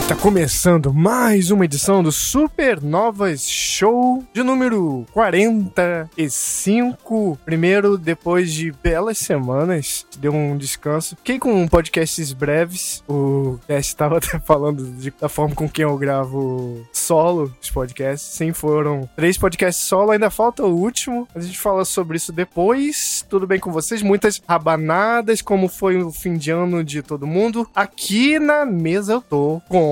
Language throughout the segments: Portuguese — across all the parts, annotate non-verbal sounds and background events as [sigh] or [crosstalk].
Tá começando mais uma edição do Supernovas Show de número 45. Primeiro, depois de belas semanas, deu um descanso. Fiquei com podcasts breves. O cast estava [laughs] até falando de, da forma com quem eu gravo solo os podcasts. Sim, foram três podcasts solo, ainda falta o último. A gente fala sobre isso depois. Tudo bem com vocês? Muitas rabanadas, como foi o fim de ano de todo mundo. Aqui na mesa eu tô com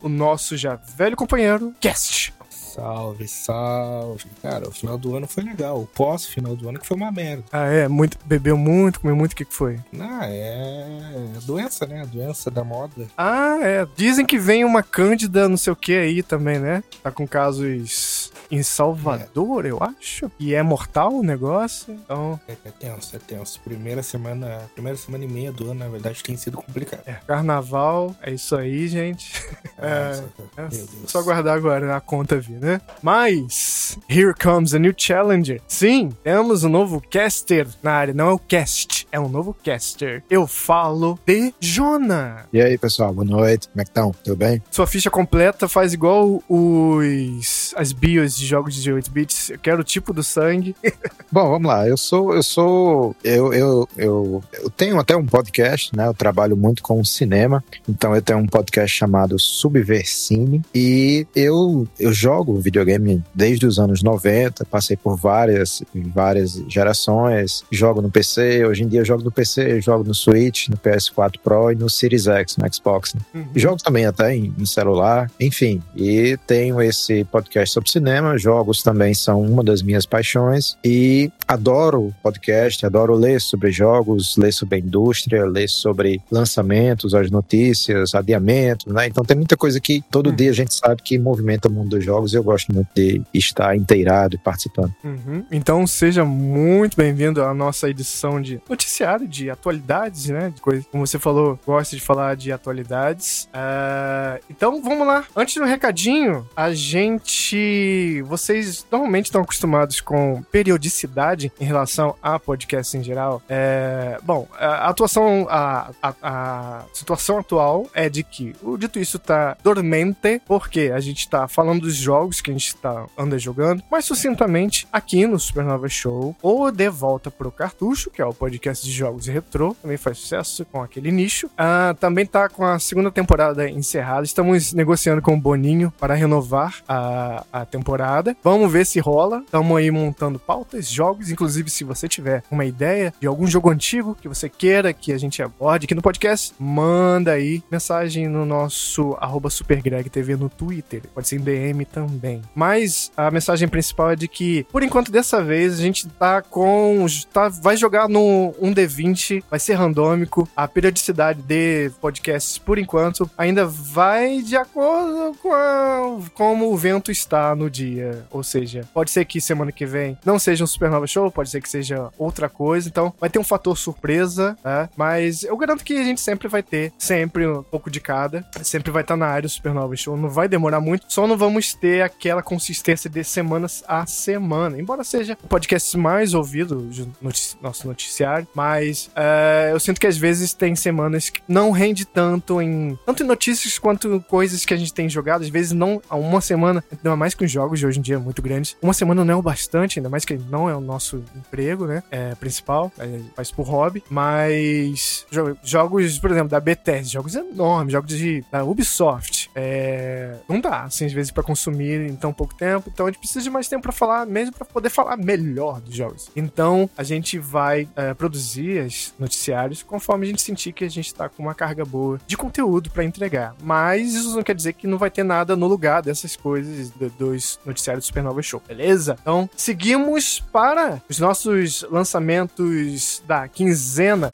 o nosso já velho companheiro, Cast. Salve, salve. Cara, o final do ano foi legal. O pós-final do ano que foi uma merda. Ah, é? Muito, bebeu muito, comeu muito, o que, que foi? Ah, é. Doença, né? Doença da moda. Ah, é. Dizem que vem uma cândida, não sei o que aí também, né? Tá com casos em Salvador, é. eu acho. E é mortal o negócio. Então. É, é, tenso, é tenso. Primeira semana. Primeira semana e meia do ano, na verdade, tem sido complicado. É. Carnaval, é isso aí, gente. É, [laughs] é, só guardar agora a conta vir, né? Mas. Here comes a new challenger. Sim, temos um novo caster na área. Não é o cast, é um novo caster. Eu falo de Jona. E aí, pessoal, boa noite. Como é que estão? Tudo bem? Sua ficha completa faz igual os as bios de jogos de 8 bits. Eu quero o tipo do sangue. [laughs] Bom, vamos lá. Eu sou eu sou eu, eu, eu, eu tenho até um podcast, né? Eu trabalho muito com cinema. Então eu tenho um podcast chamado Subversine e eu eu jogo videogame desde os anos 90, passei por várias várias gerações, jogo no PC, hoje em dia jogo no PC, jogo no Switch, no PS4 Pro e no Series X, no Xbox. Né? Uhum. Jogo também até em, em celular, enfim. E tenho esse podcast sobre cinema, jogos também são uma das minhas paixões e adoro podcast, adoro ler sobre jogos, ler sobre a indústria, ler sobre lançamentos, as notícias, adiamentos, né? Então tem muita coisa que todo uhum. dia a gente sabe que movimenta o mundo dos jogos eu gosto muito de estar inteirado e participando. Uhum. Então seja muito bem-vindo à nossa edição de noticiário, de atualidades, né? De coisa, como você falou, gosta de falar de atualidades. Uh, então vamos lá. Antes do recadinho, a gente. Vocês normalmente estão acostumados com periodicidade em relação a podcast em geral. É, bom, a atuação, a, a, a, situação atual é de que, o dito isso, tá dormente, porque a gente tá falando dos jogos que a gente tá, anda jogando, mas sucintamente aqui no Supernova Show, ou De Volta pro Cartucho, que é o podcast de jogos retrô, também faz sucesso com aquele nicho. Uh, também tá com a segunda temporada encerrada. Estamos negociando com o Boninho para renovar a, a temporada. Vamos ver se rola. Estamos aí montando pautas, jogos. Inclusive, se você tiver uma ideia de algum jogo antigo que você queira que a gente aborde aqui no podcast, manda aí mensagem no nosso arroba SuperGregTV no Twitter. Pode ser em DM também. Mas a mensagem principal é de que, por enquanto, dessa vez, a gente tá com. Tá, vai jogar no 1D20, vai ser randômico. A periodicidade de podcasts, por enquanto, ainda vai de acordo com a, como o vento está no dia. Ou seja, pode ser que semana que vem não seja um Supernova Show, pode ser que seja outra coisa. Então, vai ter um fator surpresa, né? Mas eu garanto que a gente sempre vai ter, sempre um pouco de cada. Sempre vai estar na área do Supernova Show. Não vai demorar muito, só não vamos ter aquela consistência de semanas a semana. Embora seja o podcast mais ouvido do notici nosso noticiário, mas uh, eu sinto que às vezes tem semanas que não rende tanto em tanto em notícias quanto coisas que a gente tem jogado. Às vezes não, há uma semana, ainda mais com os jogos de hoje em dia muito grandes, uma semana não é o bastante, ainda mais que não é o nosso emprego, né? É principal, é, faz por hobby, mas jogos, por exemplo, da Bethesda, jogos enormes, jogos de, da Ubisoft, é, não dá, assim, às vezes para consumir em tão pouco tempo, então a gente precisa de mais tempo para falar, mesmo para poder falar melhor dos jogos. Então a gente vai é, produzir os noticiários conforme a gente sentir que a gente tá com uma carga boa de conteúdo para entregar. Mas isso não quer dizer que não vai ter nada no lugar dessas coisas do, dos noticiários do Supernova Show, beleza? Então seguimos para os nossos lançamentos da quinzena.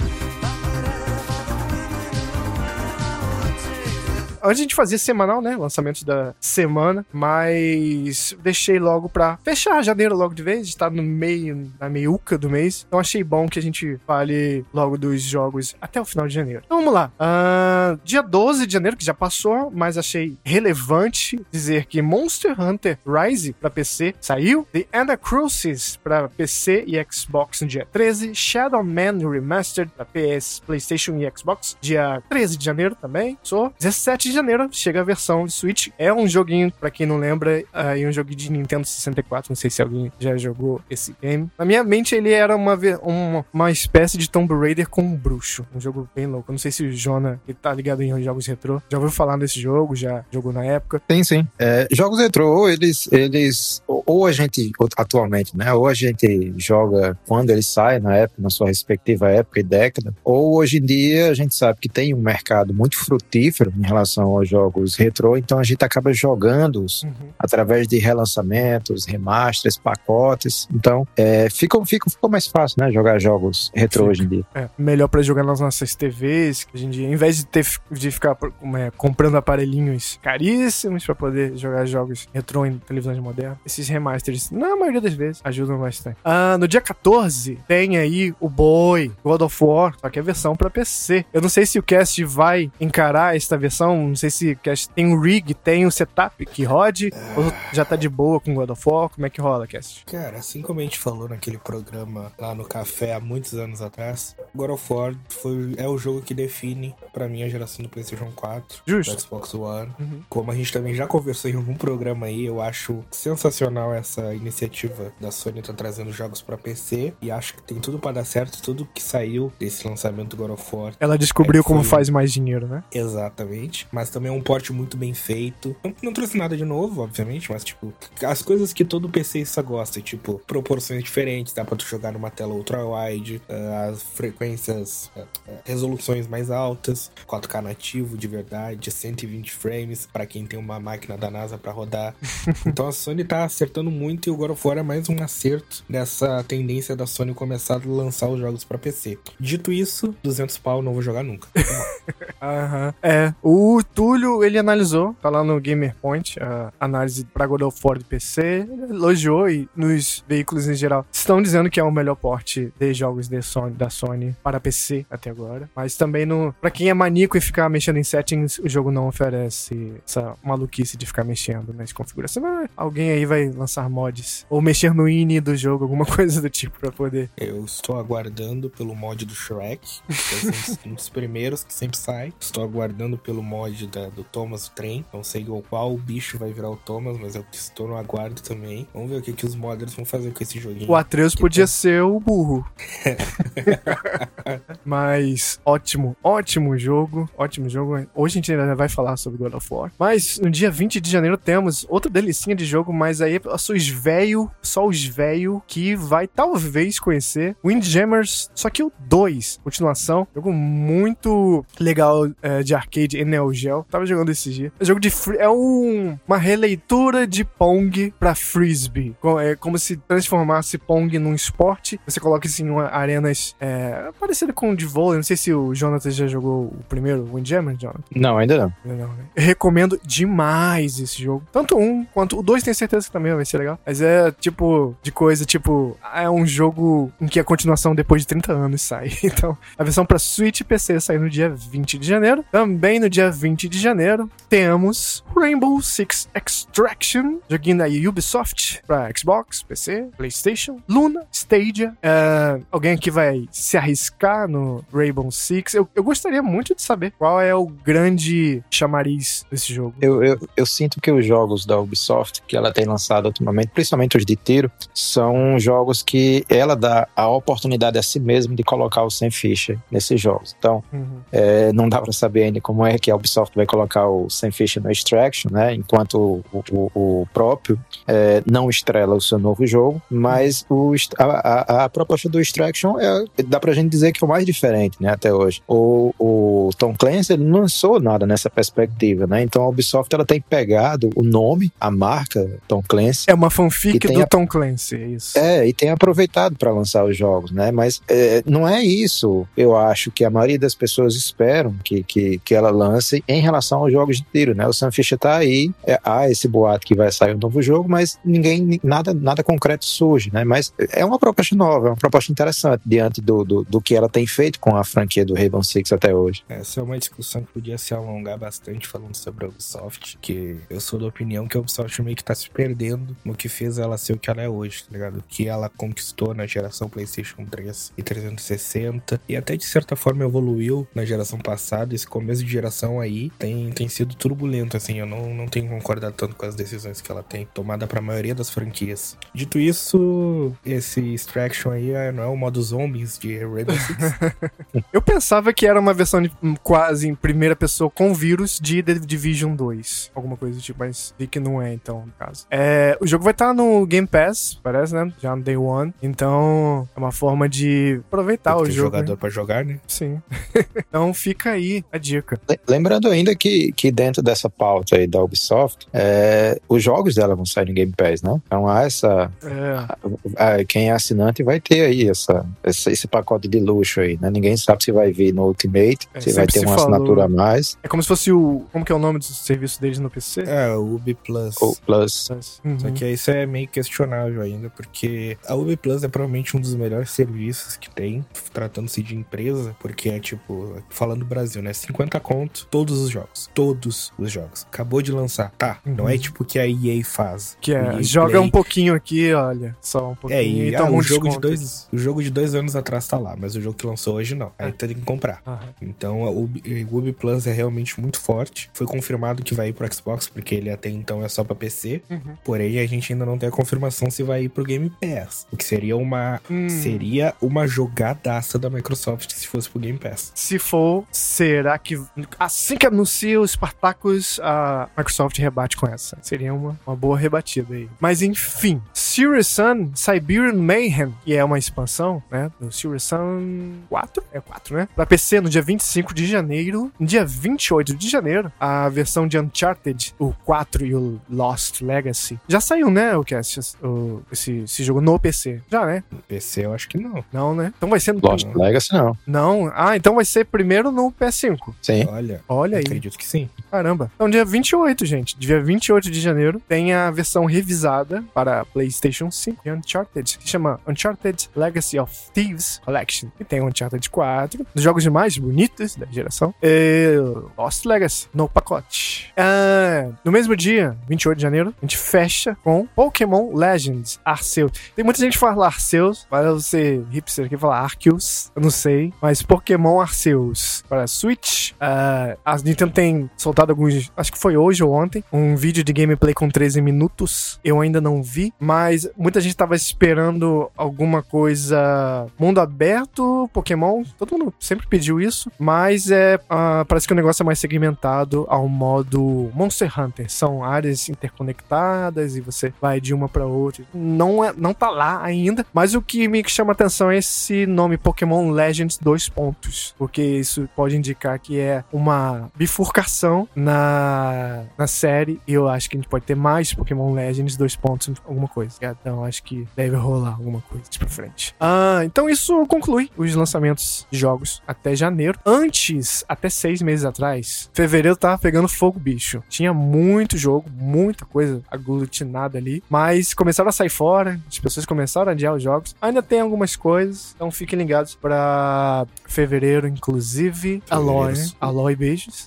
Antes a gente fazia semanal, né? Lançamentos da semana, mas deixei logo pra fechar janeiro logo de vez, estar no meio, na meiuca do mês. Então achei bom que a gente fale logo dos jogos até o final de janeiro. Então vamos lá. Uh, dia 12 de janeiro, que já passou, mas achei relevante dizer que Monster Hunter Rise pra PC saiu. The Ender Crucis pra PC e Xbox no dia 13. Shadow Man Remastered pra PS, PlayStation e Xbox, dia 13 de janeiro também. Sou 17 de janeiro chega a versão de Switch. É um joguinho, pra quem não lembra, uh, um joguinho de Nintendo 64. Não sei se alguém já jogou esse game. Na minha mente, ele era uma, uma, uma espécie de Tomb Raider com um bruxo. Um jogo bem louco. Não sei se o Jonah ele tá ligado em jogos retrô. Já ouviu falar desse jogo? Já jogou na época? Sim, sim. É, jogos retrô, eles, eles. Ou a gente, atualmente, né? Ou a gente joga quando ele sai, na época, na sua respectiva época e década. Ou hoje em dia a gente sabe que tem um mercado muito frutífero em relação aos jogos retrô, então a gente acaba jogando-os uhum. através de relançamentos, remasters, pacotes. Então, é, fica, fica, ficou mais fácil, né? Jogar jogos retrô hoje em dia. É, melhor para jogar nas nossas TVs, hoje em dia, em vez de ter de ficar é, comprando aparelhinhos caríssimos para poder jogar jogos retrô em televisões modernas, esses remasters, na maioria das vezes, ajudam bastante. Ah, no dia 14, tem aí o Boy, God of War, só que é versão para PC. Eu não sei se o cast vai encarar esta versão, não sei se cast tem o rig, tem o setup que rode, ou já tá de boa com God of War, como é que rola, cast? Cara, assim como a gente falou naquele programa lá no café há muitos anos atrás, God of War foi, é o jogo que define para mim a geração do PlayStation 4, Justo. do Xbox One. Uhum. Como a gente também já conversou em algum programa aí, eu acho sensacional essa iniciativa da Sony tá trazendo jogos para PC e acho que tem tudo para dar certo, tudo que saiu desse lançamento do God of War. Ela descobriu é, como faz mais dinheiro, né? Exatamente. Mas também é um porte muito bem feito. Não, não trouxe nada de novo, obviamente, mas tipo, as coisas que todo PCista gosta, tipo, proporções diferentes, dá pra tu jogar numa tela ultra-wide, uh, as frequências, uh, resoluções mais altas, 4K nativo de verdade, 120 frames para quem tem uma máquina da NASA para rodar. [laughs] então a Sony tá acertando muito e o God of War é mais um acerto nessa tendência da Sony começar a lançar os jogos para PC. Dito isso, 200 pau não vou jogar nunca. [laughs] Aham. É, o Túlio, ele analisou, tá lá no Gamer Point, a análise pra God of War de PC, elogiou e nos veículos em geral estão dizendo que é o melhor porte de jogos de Sony, da Sony para PC até agora. Mas também, no, pra quem é maníaco e ficar mexendo em settings, o jogo não oferece essa maluquice de ficar mexendo nas configurações. Alguém aí vai lançar mods. Ou mexer no INI do jogo, alguma [laughs] coisa do tipo pra poder. Eu estou aguardando pelo mod do Shrek, que é um dos [laughs] primeiros que sempre sai. Estou aguardando pelo mod da, do Thomas Trem. Não sei qual bicho vai virar o Thomas, mas eu estou no aguardo também. Vamos ver o que, que os modders vão fazer com esse joguinho. O Atreus podia tá... ser o burro. [laughs] mas ótimo, ótimo jogo. Ótimo jogo. Hoje a gente ainda vai falar sobre God of War. Mas no dia 20 de janeiro temos outra delicinha de jogo, mas aí é só os velho, só os velho que vai talvez conhecer Windjammers, só que o 2, continuação. Jogo muito legal é, de arcade Neo Geo. Tava jogando esse dia. É jogo de é um, uma releitura de Pong pra Frisbee. É como se transformasse Pong num esporte. Você coloca assim em arenas é, parecido com o de vôlei. Não sei se o Jonathan já jogou o primeiro Windjammer, Jonathan. Não, ainda não. Ainda não né? Recomendo demais esse jogo. Tanto um quanto o dois, tenho certeza que também vai ser legal. Mas é tipo de coisa, tipo, é um jogo em que a continuação depois de 30 anos sai. [laughs] Então, a versão pra Switch e PC sai no dia 20 de janeiro. Também no dia 20 de janeiro temos Rainbow Six Extraction, joguinho da Ubisoft pra Xbox, PC, PlayStation, Luna, Stadia. Uh, alguém aqui vai se arriscar no Rainbow Six? Eu, eu gostaria muito de saber qual é o grande chamariz desse jogo. Eu, eu, eu sinto que os jogos da Ubisoft que ela tem lançado ultimamente, principalmente os de tiro, são jogos que ela dá a oportunidade a si mesma de colocar o sem ficha nesses jogos. Então, uhum. é, não dá para saber ainda como é que a Ubisoft vai colocar o sem ficha no Extraction, né? Enquanto o, o, o próprio é, não estrela o seu novo jogo, mas o, a, a, a, proposta do Extraction é, dá pra gente dizer que foi o mais diferente, né? Até hoje. O, o Tom Clancy não lançou nada nessa perspectiva, né? Então a Ubisoft ela tem pegado o nome, a marca Tom Clancy. É uma fanfic do a... Tom Clancy, é isso. É, e tem aproveitado para lançar os jogos, né? Mas é, não é isso, eu acho, que a maioria das pessoas esperam que, que, que ela lance em relação aos jogos de tiro, né? O Sam Fisher tá aí, é, há esse boato que vai sair um novo jogo, mas ninguém, nada, nada concreto surge, né? Mas é uma proposta nova, é uma proposta interessante diante do, do, do que ela tem feito com a franquia do Rainbow Six até hoje. Essa é uma discussão que podia se alongar bastante falando sobre a Ubisoft, que eu sou da opinião que a Ubisoft meio que tá se perdendo no que fez ela ser o que ela é hoje, tá ligado? O que ela conquistou na geração PlayStation 3 e 360 e até de certa forma evoluiu na geração passada. Esse começo de geração aí tem, tem sido turbulento, assim. Eu não, não tenho concordado tanto com as decisões que ela tem tomada pra maioria das franquias. Dito isso, esse Extraction aí é, não é o modo zombies de Rainbow Six. [laughs] Eu pensava que era uma versão de, quase em primeira pessoa com vírus de The Division 2. Alguma coisa do tipo, mas vi que não é, então, no caso. É, o jogo vai estar no Game Pass, parece, né? Já no Day One. Então, é uma forma de aproveitar Tem o que ter jogo. jogador né? pra jogar, né? Sim. [laughs] então fica aí a dica. Le- Lembrando ainda que, que dentro dessa pauta aí da Ubisoft, é, os jogos dela vão sair no Game Pass, né? Então há essa. É, a- quem é assinante vai ter aí essa, essa- esse pacote de luxo aí, né? Ninguém sabe se vai vir no Ultimate, É, se vai ter se uma falou. assinatura a mais, é como se fosse o. Como que é o nome do serviço deles no PC? É, o Ubi Plus. ou Plus. Uhum. Só que isso é meio questionável ainda, porque a Ubi Plus é provavelmente um dos melhores serviços que tem, tratando-se de empresa, porque é tipo, falando do Brasil, né? 50 conto, todos os jogos. Todos os jogos. Acabou de lançar. Tá. Não é Uhum. tipo o que a EA faz. Que é, EA joga Play- um pouquinho aqui, olha. Só um pouquinho. É, e e ah, um o, jogo de dois, o jogo de dois anos atrás tá lá, mas o jogo que lançou hoje não. Aí tem que comprar. Aham. Então, o Ubi Plus é realmente muito forte. Foi confirmado que vai ir pro Xbox, porque ele até então é só pra PC. Uhum. Porém, a gente ainda não tem a confirmação se vai ir pro Game Pass. O que seria uma Hum. seria uma jogadaça da Microsoft se fosse pro Game Pass. Se for, será que assim que anuncia o Spartacus, a Microsoft rebate com essa? Seria uma, uma boa rebatida aí. Mas enfim, Serious Sun Siberian Mayhem, que é uma expansão, né, do Serious Sun 4? É 4, né? Pra PC no dia 25 de janeiro. No dia 28 de janeiro, a versão de Uncharted, o 4 e o Lost Legacy. Já saiu, né, o que o, esse, esse jogo no PC? Já, né? No PC eu acho que não. Não, né? Então vai ser no Lost Legacy não. Não. Ah, então vai ser primeiro no PS5. Sim. Olha, Olha aí. acredito que sim. Caramba. Então, dia 28, gente. Dia 28 de janeiro, tem a versão revisada para PlayStation 5 de Uncharted, que chama Uncharted Legacy of Thieves Collection. E tem o Uncharted 4, dos jogos mais bonitos da geração. E Lost Legacy, no pacote. Ah, no mesmo dia, 28 de janeiro, a gente fecha com Pokémon Legends Arceus. Tem muita gente que fala Arceus, para você hipster aqui falar Arceus, eu não sei, mas Pokémon Arceus para Switch. Ah, a Nintendo tem soltado alguns, acho que foi hoje ou ontem, um vídeo de gameplay com 13 minutos. Eu ainda não vi, mas muita gente tava esperando alguma coisa mundo aberto, Pokémon, todo mundo sempre pediu isso, mas é ah, parece que o negócio é mais segmentado ao modo Monster Hunter. São áreas interconectadas e você vai de uma para outra. Não é, não tá lá ainda, mas o que me chama atenção é esse nome Pokémon Legends dois pontos, porque isso pode indicar que é uma bifurcação na, na série e eu acho que a gente pode ter mais Pokémon Legends dois pontos alguma coisa. Então acho que deve rolar alguma coisa de pra frente. Ah, então isso conclui os lançamentos de jogos até janeiro. Antes, até seis meses atrás, fevereiro tava pegando fogo, bicho. Tinha muito jogo, muita coisa aglutinada ali, mas começaram a sair fora, as pessoas começaram a adiar os jogos. Ainda tem algumas coisas, então fiquem ligados pra fevereiro, inclusive. Aloy, sim. Aloy, beijos.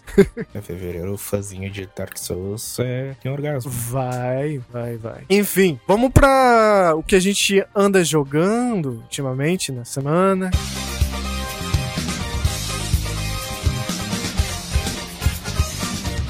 Em [laughs] fevereiro, o fãzinho de Dark Souls é... tem orgasmo. Vai, vai, vai. Enfim, vamos pra o que a gente anda jogando ultimamente na semana.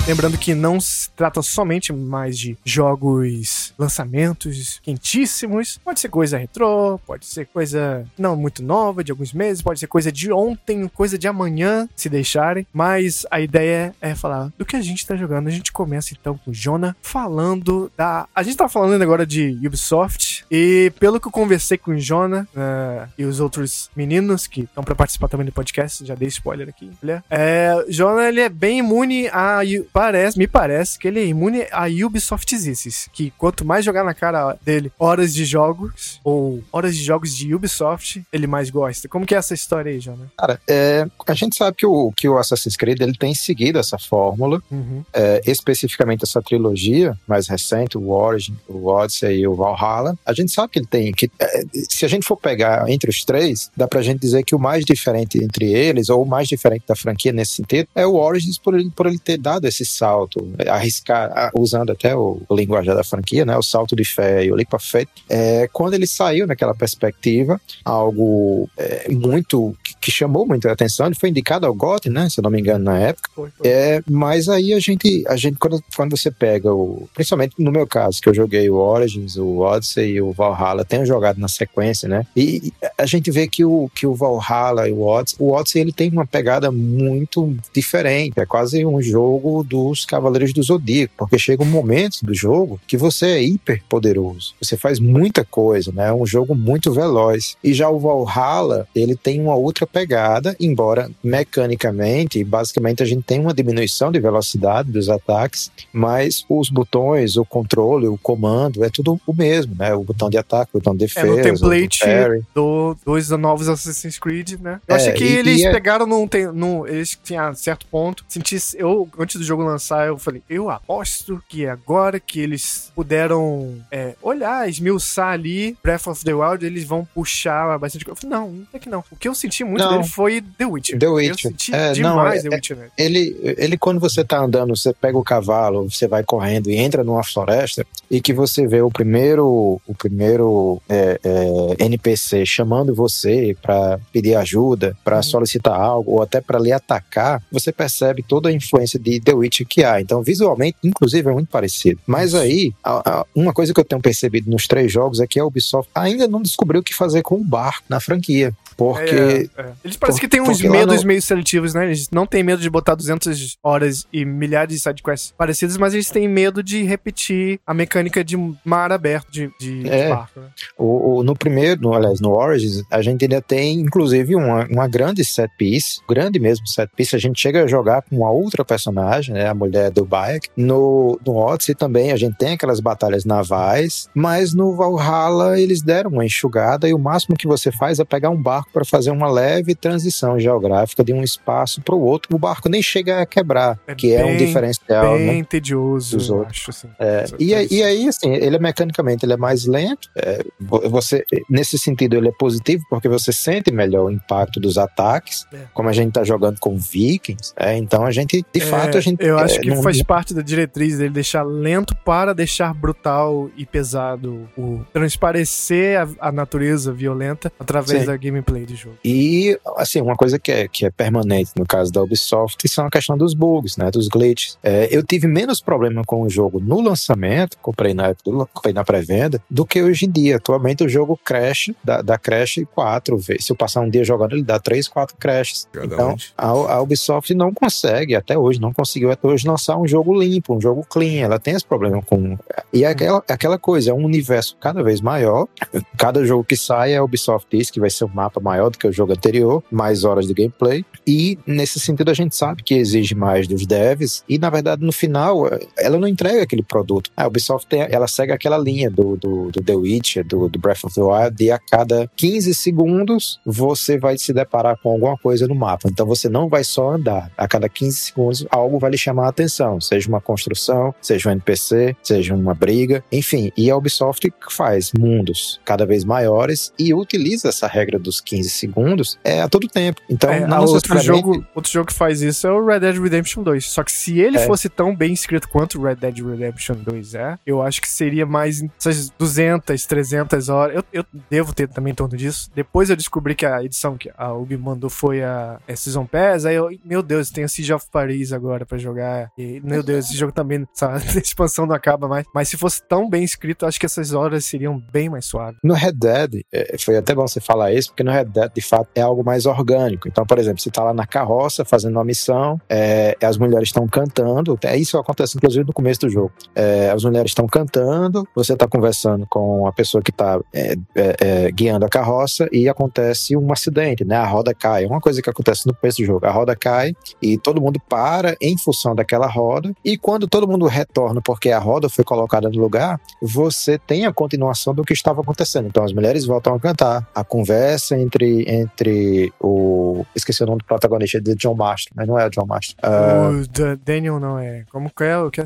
Lembrando que não se trata somente mais de jogos, lançamentos quentíssimos. Pode ser coisa retrô, pode ser coisa não muito nova, de alguns meses, pode ser coisa de ontem, coisa de amanhã, se deixarem. Mas a ideia é falar do que a gente tá jogando. A gente começa então com o Jonah falando da. A gente tá falando agora de Ubisoft. E pelo que eu conversei com o Jonah eh, e os outros meninos que estão pra participar também do podcast, já dei spoiler aqui, né? É, Jonah, ele é bem imune a. Parece, me parece que ele é imune a Ubisoftizices. Que quanto mais jogar na cara dele horas de jogos, ou horas de jogos de Ubisoft, ele mais gosta. Como que é essa história aí, Jonah? Cara, é, a gente sabe que o, que o Assassin's Creed ele tem seguido essa fórmula, Uhum. é, especificamente essa trilogia mais recente, o Origin, o Odyssey e o Valhalla, a gente sabe que ele tem. que é, Se a gente for pegar entre os três, dá pra gente dizer que o mais diferente entre eles, ou o mais diferente da franquia nesse sentido, é o Origins por ele, por ele ter dado esse salto, arriscar, usando até o, o linguajar da franquia, né? O salto de fé e o leap of faith. É, quando ele saiu naquela perspectiva, algo é, muito que, chamou muita atenção, ele foi indicado ao GOT, né? Se eu não me engano, na época. Foi, foi. É, mas aí a gente, a gente quando, quando você pega o. Principalmente no meu caso, que eu joguei o Origins, o Odyssey e o Valhalla, tenho jogado na sequência, né? E a gente vê que o, que o Valhalla e o Odyssey, o Odyssey ele tem uma pegada muito diferente. É quase um jogo dos Cavaleiros do Zodíaco, porque chega um momento do jogo que você é hiper poderoso. Você faz muita coisa, né? É um jogo muito veloz. E já o Valhalla, ele tem uma outra pegada, embora mecanicamente, basicamente a gente tem uma diminuição de velocidade dos ataques, mas os botões, o controle, o comando, é tudo o mesmo, né? O botão de ataque, o botão de defesa. É no template do, dos novos Assassin's Creed, né? Eu é, achei que e, eles e é... pegaram num, num. Eles tinham certo ponto. Senti. Eu, antes do jogo lançar, eu falei, eu aposto que agora que eles puderam é, olhar, esmiuçar ali Breath of the Wild, eles vão puxar bastante coisa. Eu falei, não, não é que não. O que eu senti muito não. dele foi The Witcher. The Witcher. É, demais não, The é, Witcher. Né? Ele, ele, quando você tá andando, você pega o cavalo, você vai correndo e entra numa floresta e que você vê o primeiro, o primeiro é, é, NPC chamando você para pedir ajuda, para uhum. solicitar algo ou até para lhe atacar, você percebe toda a influência de The Witcher que há. Então, visualmente, inclusive, é muito parecido. Mas aí, a, a, uma coisa que eu tenho percebido nos três jogos é que a Ubisoft ainda não descobriu o que fazer com o barco na franquia. Porque. É, é. Eles parecem que têm uns medos no... meio seletivos, né? Eles não têm medo de botar 200 horas e milhares de sidequests parecidas, mas eles têm medo de repetir a mecânica de mar aberto de, de, é. de barco. Né? O, o, no primeiro, no, aliás, no Origins, a gente ainda tem, inclusive, uma, uma grande set piece, grande mesmo set piece. A gente chega a jogar com uma outra personagem, né? A mulher do Bayek. No, no Odyssey também a gente tem aquelas batalhas navais, mas no Valhalla eles deram uma enxugada e o máximo que você faz é pegar um barco para fazer uma leve transição geográfica de um espaço para o outro. O barco nem chega a quebrar, é que bem, é um diferencial. Bem né, tedioso, dos outros. Acho, assim. é, e, e, aí, assim, ele é mecanicamente ele é mais lento. É, você, nesse sentido, ele é positivo porque você sente melhor o impacto dos ataques, é. como a gente está jogando com Vikings. É, então a gente, de fato, a gente. Eu acho que não, faz parte da diretriz dele deixar lento para deixar brutal e pesado o transparecer a, a natureza violenta através Sim. da gameplay de jogo. E, assim, uma coisa que é, que é permanente no caso da Ubisoft são a questão dos bugs, né? Dos glitches. É, eu tive menos problema com o jogo no lançamento, comprei na comprei na pré-venda, do que hoje em dia. Atualmente o jogo crash, dá, dá crash quatro vezes. Se eu passar um dia jogando, ele dá três, quatro crashes. Então, a, a, Ubisoft não consegue, até hoje, não conseguiu até hoje lançar um jogo limpo, um jogo clean. Ela tem esse problema com. E é aquela, é aquela coisa, é um universo cada vez maior. Cada jogo que sai, a Ubisoft diz que vai ser um mapa maior do que o jogo anterior, mais horas de gameplay. E nesse sentido a gente sabe que exige mais dos devs. E na verdade, no final, ela não entrega aquele produto. A Ubisoft ela segue aquela linha do, do, do The Witcher, do, do, Breath of the Wild, de a cada 15 segundos você vai se deparar com alguma coisa no mapa. Então você não vai só andar. A cada 15 segundos algo vai lhe chamar a atenção, seja uma construção, seja um NPC, seja uma briga, enfim. E a Ubisoft faz mundos cada vez maiores e utiliza essa regra dos 15 15 segundos é a todo tempo. Então, é, não outro jogo, outro jogo que faz isso é o Red Dead Redemption 2. Só que se ele é. fosse tão bem escrito quanto o Red Dead Redemption 2 é, eu acho que seria mais essas 200, 300 horas. Eu, eu devo ter também em torno disso. Depois eu descobri que a edição que a Ubi mandou foi a, a Season Pass. Aí eu, meu Deus, tem o Siege of Paris agora pra jogar. E, meu Deus, esse jogo também, [laughs] essa [laughs] expansão não acaba mais. Mas se fosse tão bem escrito, acho que essas horas seriam bem mais suaves. No Red Dead, é, foi até bom você falar isso, porque no Red Dead, de fato, é algo mais orgânico. Então, por exemplo, você está lá na carroça fazendo uma missão, é, as mulheres estão cantando, é isso acontece inclusive no começo do jogo. É, as mulheres estão cantando, você está conversando com a pessoa que está é, é, é, guiando a carroça e acontece um acidente, né? A roda cai. É uma coisa que acontece no começo do jogo. A roda cai e todo mundo para em função daquela roda. E quando todo mundo retorna porque a roda foi colocada no lugar, você tem a continuação do que estava acontecendo. Então, as mulheres voltam a cantar, a conversa entre, entre o. Esqueci o nome do protagonista, de John Master, mas não é o John Master. Uh, o da Daniel não é. Como que é o que é?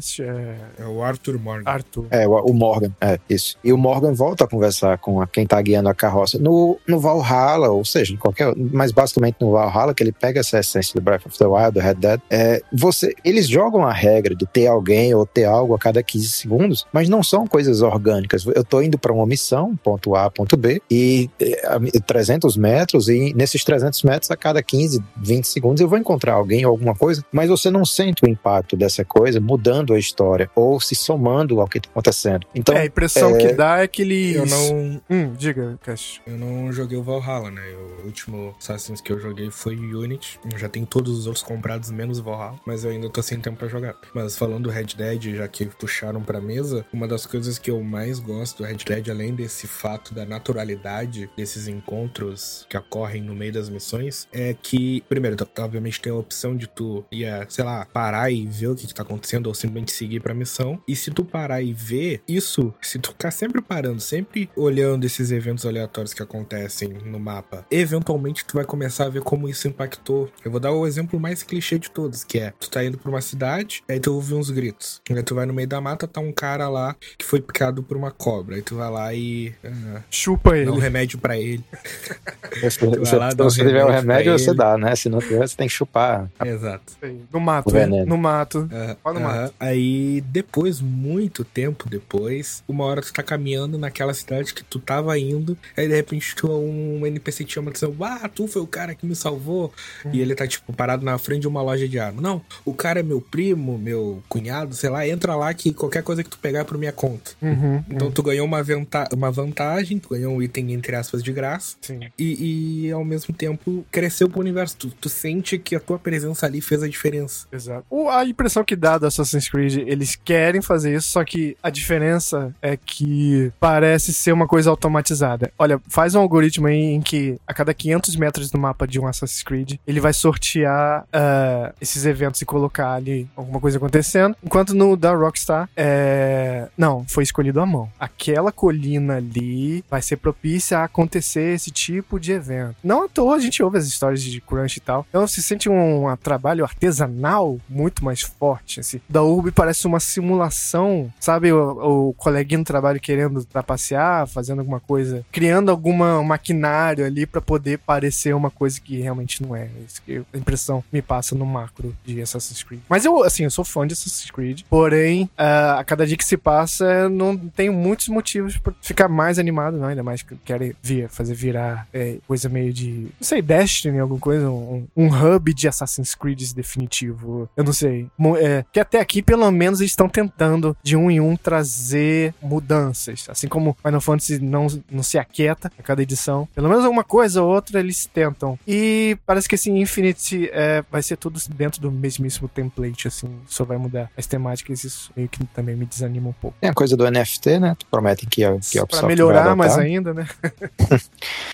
É o Arthur Morgan. Arthur. É, o, o, Morgan, é, isso. E o Morgan volta a conversar com a, quem tá guiando a carroça no, no Valhalla, ou seja, em qualquer. Mas basicamente no Valhalla, que ele pega essa essência do Breath of the Wild, do Red Dead. É, você, eles jogam a regra de ter alguém ou ter algo a cada 15 segundos, mas não são coisas orgânicas. Eu tô indo para uma missão, ponto A, ponto B, e é, 300 metros, e nesses 300 metros, a cada 15, 20 segundos, eu vou encontrar alguém ou alguma coisa, mas você não sente o impacto dessa coisa mudando a história ou se somando ao que está acontecendo. Então, é, a impressão é... que dá é que eles. Eu não. Hum, diga, Cash. Eu não joguei o Valhalla, né? O último Assassin's que eu joguei foi o Unity. Eu já tenho todos os outros comprados, menos o Valhalla, mas eu ainda tô sem tempo para jogar. Mas falando do Red Dead, já que puxaram pra mesa, uma das coisas que eu mais gosto do Red Dead, além desse fato da naturalidade desses encontros que ocorrem no meio das missões, é que, primeiro, obviamente tem a opção de tu ia, sei lá, parar e ver o que, que tá acontecendo ou simplesmente seguir pra missão. E se tu parar e ver isso, se tu ficar sempre parando, sempre olhando esses eventos aleatórios que acontecem no mapa, eventualmente tu vai começar a ver como isso impactou. Eu vou dar o exemplo mais clichê de todos, que é tu tá indo pra uma cidade, aí tu ouve uns gritos. Aí tu vai no meio da mata, tá um cara lá que foi picado por uma cobra. Aí tu vai lá e. Uh, Chupa ele. Dá um remédio pra ele. [laughs] [laughs] Se, você, lá, se você tiver um remédio, você ele. dá, né? Se não tiver, você tem que chupar. Exato. No mato, né? No mato. Uh, no uh, mato. Aí depois, muito tempo depois, uma hora tu tá caminhando naquela cidade que tu tava indo, aí de repente tu um NPC te chama dizendo, ah, tu foi o cara que me salvou. Uhum. E ele tá, tipo, parado na frente de uma loja de arma. Não, o cara é meu primo, meu cunhado, sei lá, entra lá que qualquer coisa que tu pegar é por minha conta. Uhum, então uhum. tu ganhou uma, vanta uma vantagem, tu ganhou um item, entre aspas, de graça. Sim. E, e ao mesmo tempo cresceu pro universo. Tu, tu sente que a tua presença ali fez a diferença. Exato. O, a impressão que dá do Assassin's Creed, eles querem fazer isso, só que a diferença é que parece ser uma coisa automatizada. Olha, faz um algoritmo aí em que a cada 500 metros do mapa de um Assassin's Creed, ele vai sortear uh, esses eventos e colocar ali alguma coisa acontecendo. Enquanto no da Rockstar, é... não, foi escolhido à mão. Aquela colina ali vai ser propícia a acontecer esse tipo de evento. Não à toa a gente ouve as histórias de crunch e tal. Então se sente um, um trabalho artesanal muito mais forte. Assim. Da Urb parece uma simulação, sabe? O, o coleguinha no trabalho querendo trapacear, fazendo alguma coisa, criando alguma maquinário ali para poder parecer uma coisa que realmente não é. Isso que a impressão me passa no macro de Assassin's Creed. Mas eu, assim, eu sou fã de Assassin's Creed, porém, uh, a cada dia que se passa, não tenho muitos motivos para ficar mais animado, não. Ainda mais que querem vir, fazer virar é, coisa meio de, não sei, Destiny, alguma coisa, um, um hub de Assassin's Creed definitivo. Eu não sei. É, que até aqui, pelo menos, eles estão tentando, de um em um, trazer mudanças. Assim como Final Fantasy não, não se aquieta a cada edição. Pelo menos alguma coisa ou outra eles tentam. E parece que esse Infinite é, vai ser tudo dentro do mesmíssimo template, assim. Só vai mudar as temáticas. Isso meio que também me desanima um pouco. Tem a coisa do NFT, né? Prometem que, que a Pra melhorar mais ainda, né?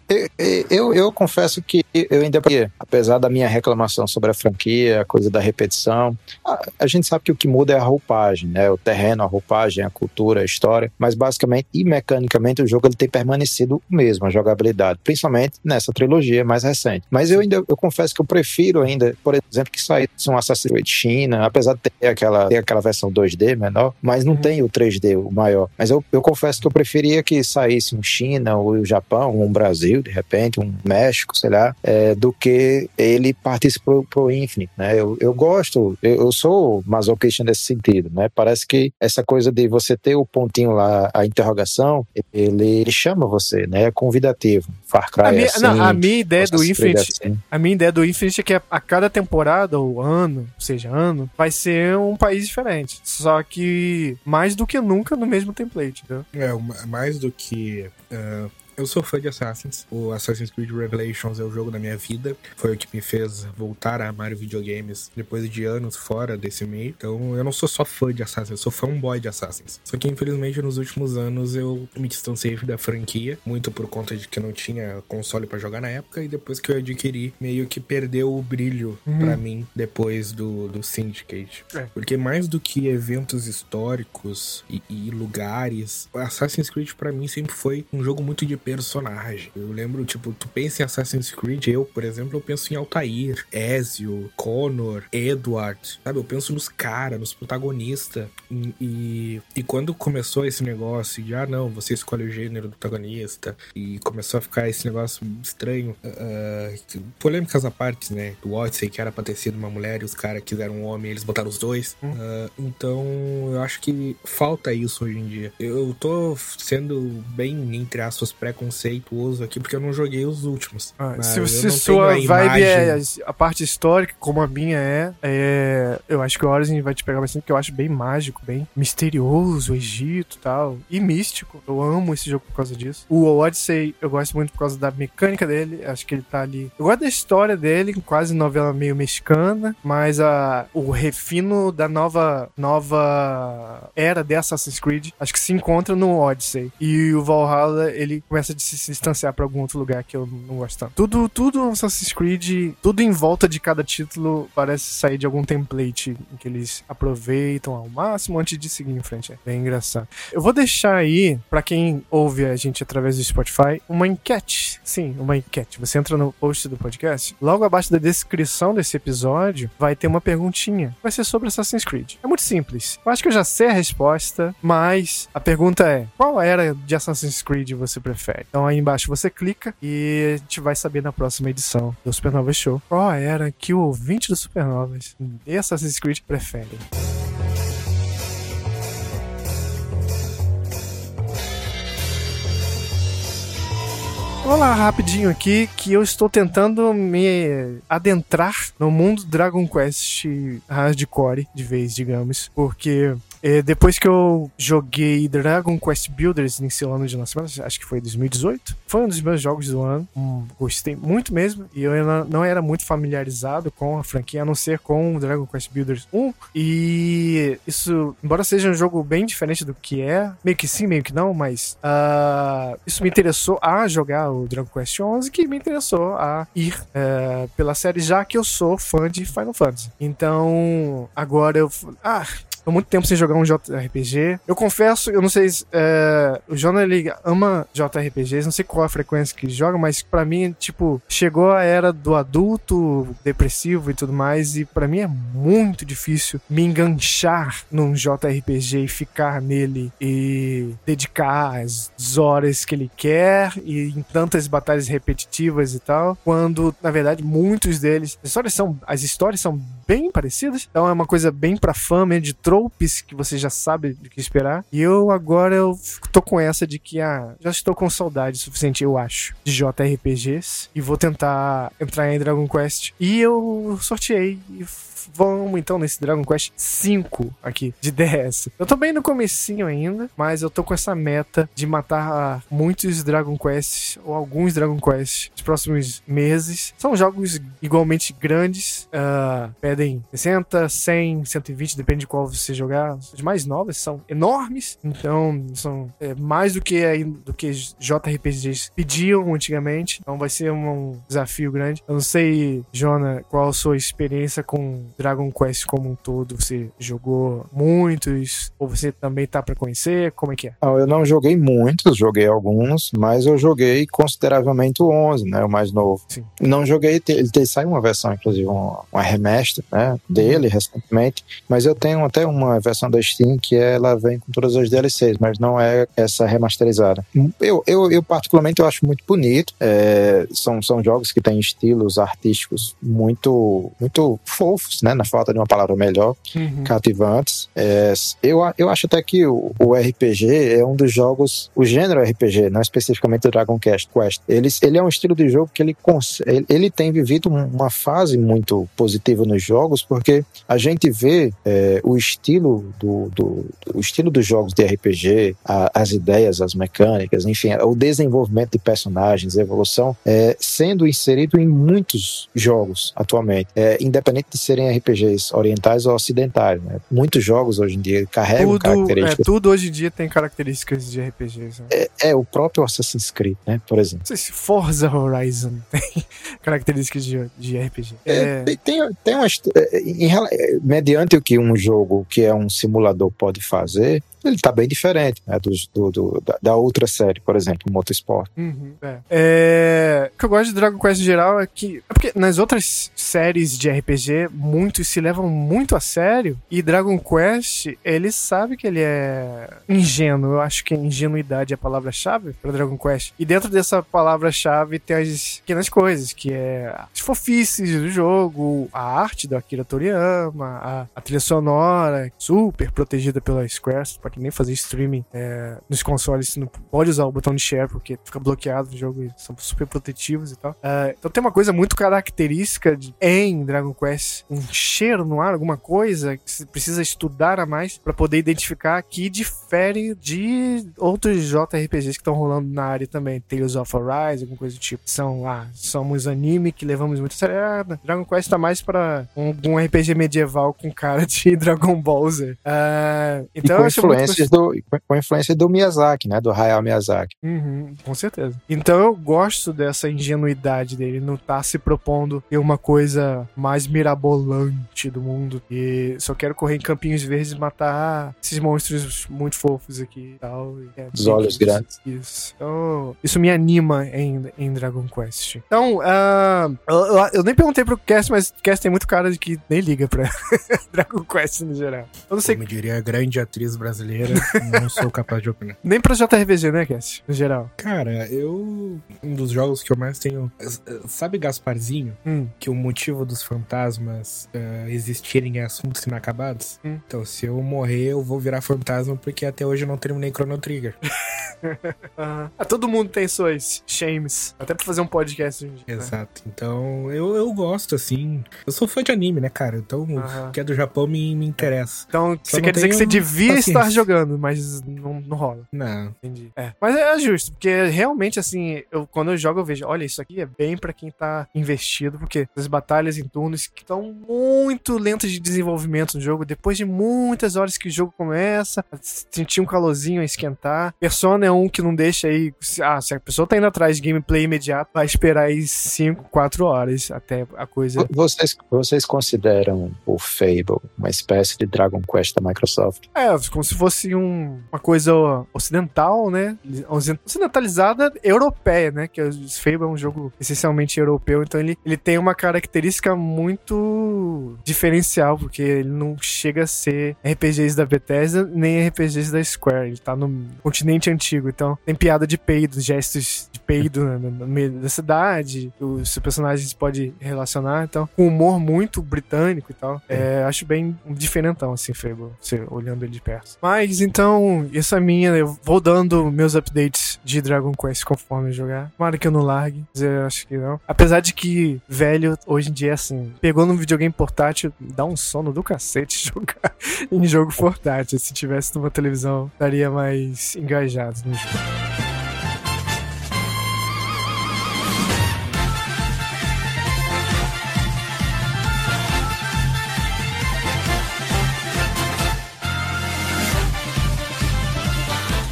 eu, [laughs] [laughs] eu, eu, confesso que eu ainda, apesar da minha reclamação sobre a franquia, a coisa da repetição, a, a gente sabe que o que muda é a roupagem, né? O terreno, a roupagem, a cultura, a história, mas basicamente e mecanicamente o jogo ele tem permanecido o mesmo, a jogabilidade, principalmente nessa trilogia mais recente. Mas eu ainda, eu confesso que eu prefiro ainda, por exemplo, que saísse um Assassin's Creed China, apesar de ter aquela, ter aquela versão 2D menor, mas não uhum. tem o 3D, o maior. Mas eu, eu confesso que eu preferia que saísse um China, ou o Japão, um Brasil, de repente, um México, sei lá, é, do que ele partisse pro, pro Infinite, né? Eu, eu gosto, eu, eu sou masoquista nesse sentido, né? Parece que essa coisa de você ter o pontinho lá, a interrogação, ele, ele chama você, né? É convidativo. Far Cry a minha, assim, não, a minha ideia do Infinite, assim. a minha ideia do Infinite é que a cada temporada ou ano, seja ano, vai ser um país diferente. Só que mais do que nunca no mesmo template, entendeu? É, mais do que uh, eu sou fã de Assassins. O Assassin's Creed Revelations é o jogo da minha vida. Foi o que me fez voltar a amar videogames depois de anos fora desse meio. Então eu não sou só fã de Assassins, eu sou fanboy de Assassins. Só que infelizmente nos últimos anos eu me distanciei da franquia, muito por conta de que eu não tinha console para jogar na época e depois que eu adquiri, meio que perdeu o brilho uhum. para mim depois do, do Syndicate. É. Porque mais do que eventos históricos e, e lugares, Assassin's Creed para mim sempre foi um jogo muito de personagem. Eu lembro, tipo, tu pensa em Assassin's Creed, eu, por exemplo, eu penso em Altair, Ezio, Connor, Edward, sabe? Eu penso nos caras, nos protagonistas. E, e, e, quando começou esse negócio de, ah, não, você escolhe o gênero do protagonista, e começou a ficar esse negócio estranho, uh, polêmicas à parte, né? Do Odyssey, que era pra ter sido uma mulher, e os caras quiseram um homem, eles botaram os dois. Uh, então, eu acho que falta isso hoje em dia. Eu tô sendo bem, entre aspas, preconceituoso aqui, porque eu não joguei os últimos. Ah, se, se sua vibe é a parte histórica, como a minha é, é eu acho que o Horizon vai te pegar bastante, porque eu acho bem mágico, bem misterioso, o Egito e tal, e místico. Eu amo esse jogo por causa disso. O Odyssey eu gosto muito por causa da mecânica dele, acho que ele tá ali. Eu gosto da história dele, quase novela meio mexicana, mas a, o refino da nova, nova era de Assassin's Creed, acho que se encontra no Odyssey. E o Valhalla, ele começa a se distanciar para algum outro lugar que eu não gosto tanto. Tudo, tudo Assassin's Creed, tudo em volta de cada título parece sair de algum template em que eles aproveitam ao máximo antes de seguir em frente. É bem engraçado. Eu vou deixar aí, para quem ouve a gente através do Spotify, uma enquete. Sim, uma enquete. Você entra no post do podcast, logo abaixo da descrição desse episódio vai ter uma perguntinha. Vai ser sobre Assassin's Creed. É muito simples. Eu acho que eu já sei a resposta, mas a pergunta é: qual era de Assassin's Creed você prefere? Então aí embaixo você clica e a gente vai saber na próxima edição do Supernova Show qual era que o ouvinte do Supernovas e Assassin's Creed prefere. Vamos lá rapidinho aqui que eu estou tentando me adentrar no mundo Dragon Quest hardcore de vez, digamos, porque é, depois que eu joguei Dragon Quest Builders em seu ano de lançamento, acho que foi 2018, foi um dos meus jogos do ano. Hum, gostei muito mesmo. E eu não era muito familiarizado com a franquia, a não ser com Dragon Quest Builders 1. E isso, embora seja um jogo bem diferente do que é, meio que sim, meio que não, mas uh, isso me interessou a jogar o Dragon Quest 11, que me interessou a ir uh, pela série, já que eu sou fã de Final Fantasy. Então, agora eu. Ah, Tô muito tempo sem jogar um JRPG. Eu confesso, eu não sei se é, o Jonah ele ama JRPGs, não sei qual a frequência que ele joga, mas para mim, tipo, chegou a era do adulto depressivo e tudo mais, e para mim é muito difícil me enganchar num JRPG e ficar nele e dedicar as horas que ele quer e em tantas batalhas repetitivas e tal, quando na verdade muitos deles, as histórias são, as histórias são bem parecidas, então é uma coisa bem pra mesmo de tropes que você já sabe do que esperar. E eu agora eu tô com essa de que ah, já estou com saudade suficiente, eu acho, de JRPGs e vou tentar entrar em Dragon Quest. E eu sorteei e vamos então nesse Dragon Quest 5 aqui de DS. Eu tô bem no comecinho ainda, mas eu tô com essa meta de matar muitos Dragon Quests ou alguns Dragon Quests nos próximos meses. São jogos igualmente grandes, uh, pedem 60, 100, 120, depende de qual você jogar. As mais novas são enormes, então são é, mais do que, do que JRPGs pediam antigamente. Então vai ser um desafio grande. Eu não sei, Jona, qual a sua experiência com Dragon Quest como um todo, você jogou muitos? Ou você também tá para conhecer? Como é que é? Não, eu não joguei muitos, joguei alguns, mas eu joguei consideravelmente o 11, né? O mais novo. Sim. Não joguei, ele tem, saiu uma versão, inclusive, uma, uma remaster, né? Dele recentemente, mas eu tenho até uma versão da Steam que ela vem com todas as DLCs, mas não é essa remasterizada. Eu, eu, eu particularmente, eu acho muito bonito. É, são, são jogos que têm estilos artísticos muito, muito fofos, né? né? Na falta de uma palavra melhor, uhum. cativantes. É, eu, eu acho até que o, o, RPG é um dos jogos, o gênero RPG, não especificamente o Dragon Quest, Quest ele, ele é um estilo de jogo que ele, ele, ele tem vivido uma fase muito positiva nos jogos, porque a gente vê é, o estilo do, do, o estilo dos jogos de RPG, a, as ideias, as mecânicas, enfim, o desenvolvimento de personagens, a evolução, é, sendo inserido em muitos jogos atualmente, é, independente de serem RPGs orientais ou ocidentais, né? Muitos jogos hoje em dia carregam Tudo, é, características. tudo hoje em dia tem características de RPGs. Né? É, é, o próprio Assassin's Creed, né? Por exemplo. Não sei se Forza Horizon [laughs] tem características de, de RPG. É, tem, tem, tem uma, é, em é, mediante o que um jogo que é um simulador pode fazer, ele tá bem diferente né, dos- do, do- da, outra série, por exemplo, Motorsport. Uhum, é. É, O que eu gosto de Dragon Quest em geral é que. É porque nas outras séries de RPG, muitos se levam muito a sério. E Dragon Quest, ele sabe que ele é ingênuo. Eu acho que ingenuidade é a palavra-chave para Dragon Quest. E dentro dessa palavra-chave tem as pequenas coisas, que é as fofices do jogo, a arte do Akira Toriyama, a, a trilha sonora, super protegida pela Square. Pode nem fazer streaming é, nos consoles, você não pode usar o botão de share porque fica bloqueado no jogo e são super protetivos e tal. Ah, então tem uma coisa muito característica de- em Dragon Quest, um cheiro no ar, alguma coisa que você precisa estudar a mais pra poder identificar que difere de outros JRPGs que estão rolando na área também. Tales of Arise, alguma coisa do tipo. São, ah, somos anime que levamos muito a sério. Ah, Dragon Quest tá mais pra um, um RPG medieval com cara de [laughs] Dragon Ball Z. E então eu acho muito influências do, com a influência do Miyazaki, né? Do Hayao Miyazaki. Uhum, com certeza. Então eu gosto dessa ingenuidade dele, não tá se propondo ter uma coisa mais mirabolante do mundo. E só quero correr em campinhos verdes e matar esses monstros muito fofos aqui e tal. E é Os olhos isso, grandes. Isso. Então, isso me anima em, em Dragon Quest. Então, ah, eu, eu- eu nem perguntei pro Cast, mas o Cast tem muito cara de que nem liga pra [laughs] Dragon Quest no geral. Eu não sei, Como diria a grande atriz brasileira, não sou capaz de opinar. nem pra JRPG, né, Cast? No geral. Cara, eu. Um dos jogos que eu mais tenho. Sabe Gasparzinho? Hum. Que o motivo dos fantasmas eh, existirem é assuntos inacabados? Hum. Então, se eu morrer, eu vou virar fantasma porque até hoje eu não terminei Chrono Trigger. [laughs] Aham. Ah, todo mundo tem suas shames. Até pra fazer um podcast hoje né? Exato. Então, eu, eu gosto, assim. Eu sou fã de anime, né, cara? Então, Aham. o que é do Japão me, me interessa. Então, Só você quer dizer que você devia paciência. estar jogando, mas não, não rola. Não. Entendi. É. Mas é justo, porque realmente, assim, eu, quando eu jogo, eu vejo, olha, isso aqui é bem pra quem tá investido, porque as batalhas em turnos que estão muito lentas de desenvolvimento no jogo, depois de muitas horas que o jogo começa, sentir um calorzinho a esquentar. Persona é um que não deixa aí. Ah, se a pessoa tá indo atrás de gameplay imediato, vai esperar aí 5, 4 horas até a coisa. Vocês, vocês consideram o Fable uma espécie de Dragon Quest da Microsoft? É, como se fosse um- uma coisa ocidental, né? Ocidentalizada europeia, né? Que o Fable é um jogo essencialmente europeu, então ele, ele tem uma característica muito diferencial, porque ele não chega a ser RPGs da Bethesda nem RPGs da Square. Ele tá no continente antigo, então tem piada de peido, gestos peido no, meio da cidade, os personagens podem relacionar, então, com humor muito britânico e tal. É, acho bem diferentão, assim, Fable, você olhando ele de perto. Mas, então, isso é minha, eu vou dando meus updates de Dragon Quest conforme eu jogar. Tomara que eu não largue, mas eu acho que não. Apesar de que, velho, hoje em dia é assim, pegou no videogame portátil, dá um sono do cacete [laughs] jogar em jogo portátil. Se tivesse numa televisão, estaria mais engajado no jogo.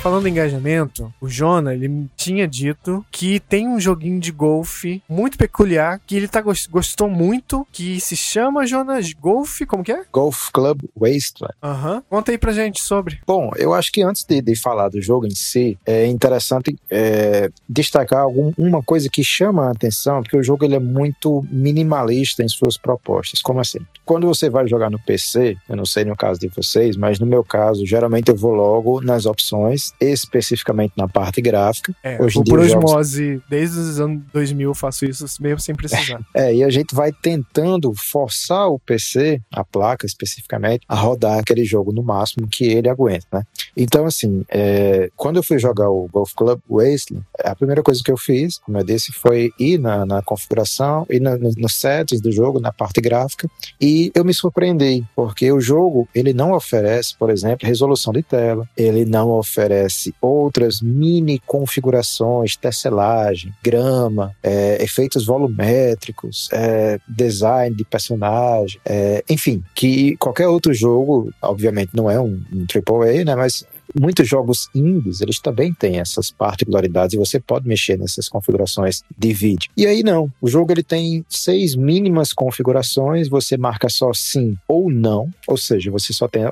Falando em engajamento, o Jonah, ele tinha dito que tem um joguinho de golfe muito peculiar, que ele tá gos- gostou muito, que se chama, Jonas, Golfe, como que é? Golf Club Wasteland. Aham. Conta aí pra gente sobre. Bom, eu acho que antes de, de falar do jogo em si, é interessante é, destacar algum, uma coisa que chama a atenção, porque o jogo ele é muito minimalista em suas propostas. Como assim? Quando você vai jogar no PC, eu não sei no caso de vocês, mas no meu caso, geralmente eu vou logo nas opções, especificamente na parte gráfica. É, Hoje em dia por os jogos- desde os anos 2000 eu faço isso mesmo sem precisar. [laughs] É, e a gente vai tentando forçar o PC, a placa especificamente, a rodar aquele jogo no máximo que ele aguenta, né? Então, assim, é, quando eu fui jogar o Golf Club Wasteland, a primeira coisa que eu fiz, como eu disse, foi ir na, na configuração, ir no, no settings do jogo, na parte gráfica, e eu me surpreendi, porque o jogo, ele não oferece, por exemplo, resolução de tela, ele não oferece outras mini configurações, tesselagem, grama, é, efeitos volumétricos, é, design de personagem, é, enfim, que qualquer outro jogo, obviamente não é um, um AAA, né, mas muitos jogos indies, eles também têm essas particularidades e você pode mexer nessas configurações de vídeo. E aí não, o jogo ele tem seis mínimas configurações, você marca só sim ou não, ou seja, você só tem a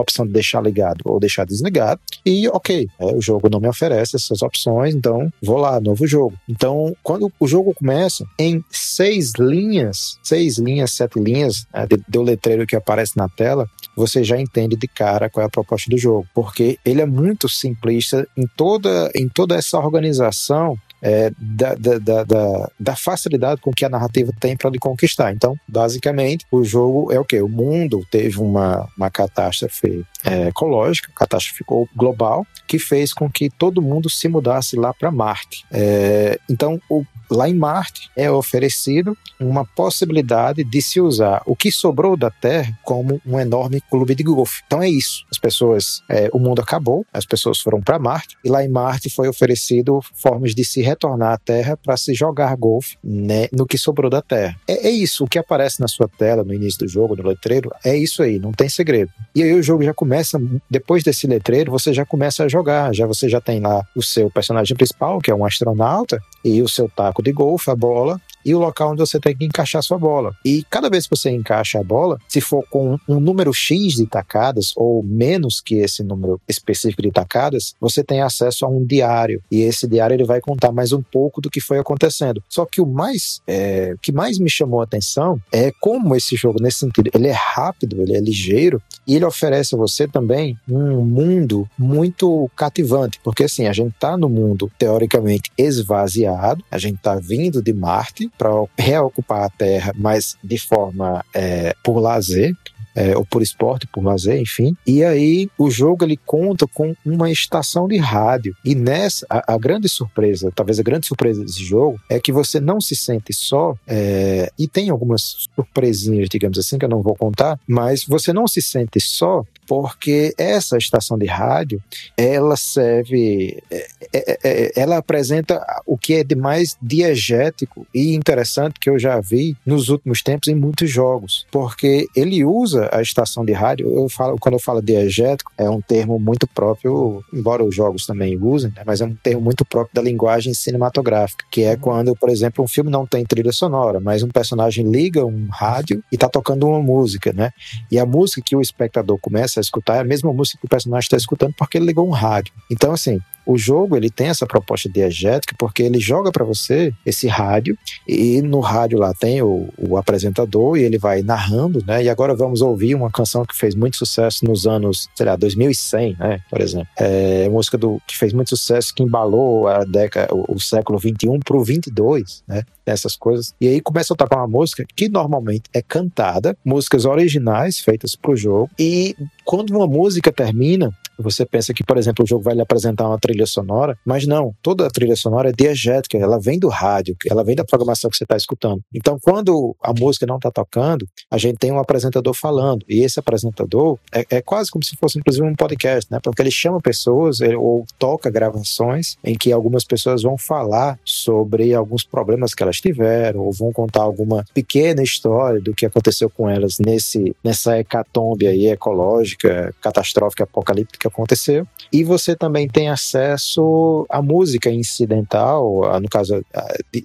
opção, de deixar ligado ou deixar desligado e ok, é, o jogo não me oferece essas opções, então vou lá, novo jogo. Então, quando o jogo começa em seis linhas, seis linhas, sete linhas né, do letreiro que aparece na tela, você já entende de cara qual é a proposta do jogo, porque ele é muito simplista em toda, em toda essa organização é, da, da, da, da, facilidade com que a narrativa tem para lhe conquistar. Então, basicamente, o jogo é o que? O mundo teve uma, uma catástrofe é, ecológica, catástrofe global, que fez com que todo mundo se mudasse lá para Marte. É, então, o, lá em Marte é oferecido uma possibilidade de se usar o que sobrou da Terra como um enorme clube de golfe. Então é isso. As pessoas, é, o mundo acabou, as pessoas foram para Marte e lá em Marte foi oferecido formas de se retornar à Terra para se jogar golfe né, no que sobrou da Terra. É, é, isso. O que aparece na sua tela no início do jogo, no letreiro, é isso aí. Não tem segredo. E aí o jogo já começa depois desse letreiro, você já começa a jogar. Já você já tem lá o seu personagem principal, que é um astronauta, e o seu taco de golfe, a bola, e o local onde você tem que encaixar sua bola. E cada vez que você encaixa a bola, se for com um número X de tacadas ou menos que esse número específico de tacadas, você tem acesso a um diário. E esse diário ele vai contar mais um pouco do que foi acontecendo. Só que o mais é, que mais me chamou a atenção é como esse jogo, nesse sentido, ele é rápido, ele é ligeiro e ele oferece a você também um mundo muito cativante. Porque assim, a gente tá no mundo teoricamente esvaziado, a gente tá vindo de Marte, para reocupar a terra, mas de forma é, por lazer é, ou por esporte, por lazer, enfim. E aí o jogo ele conta com uma estação de rádio. E nessa, a, a grande surpresa, talvez a grande surpresa desse jogo, é que você não se sente só, é, e tem algumas surpresinhas, digamos assim, que eu não vou contar, mas você não se sente só porque essa estação de rádio ela serve, é, é, é, ela apresenta o que é de mais diegético e interessante que eu já vi nos últimos tempos em muitos jogos, porque ele usa a estação de rádio, eu falo, quando eu falo diegético, é um termo muito próprio, embora os jogos também usem, né, mas é um termo muito próprio da linguagem cinematográfica, que é quando, por exemplo, um filme não tem trilha sonora, mas um personagem liga um rádio e está tocando uma música, né? E a música que o espectador começa a escutar é a mesma música que o personagem está escutando porque ele ligou um rádio. Então, assim, o jogo ele tem essa proposta diegética porque ele joga para você esse rádio e no rádio lá tem o, o, apresentador e ele vai narrando, né? E agora vamos ouvir uma canção que fez muito sucesso nos anos, sei lá, 2100, né? Por exemplo, é música do que fez muito sucesso que embalou a década, o, o século 21 pro 22, né? Essas coisas. E aí começa a tocar uma música que normalmente é cantada, músicas originais feitas pro jogo. E quando uma música termina, você pensa que, por exemplo, o jogo vai lhe apresentar uma trilha sonora, mas não, toda a trilha sonora é diegética, ela vem do rádio, ela vem da programação que você está escutando. Então, quando a música não está tocando, a gente tem um apresentador falando, e esse apresentador é, é, quase como se fosse, inclusive, um podcast, né? Porque ele chama pessoas ele, ou toca gravações em que algumas pessoas vão falar sobre alguns problemas que elas tiveram, ou vão contar alguma pequena história do que aconteceu com elas nesse, nessa hecatombe aí ecológica, catastrófica, apocalíptica aconteceu. E você também tem acesso à música incidental, no caso,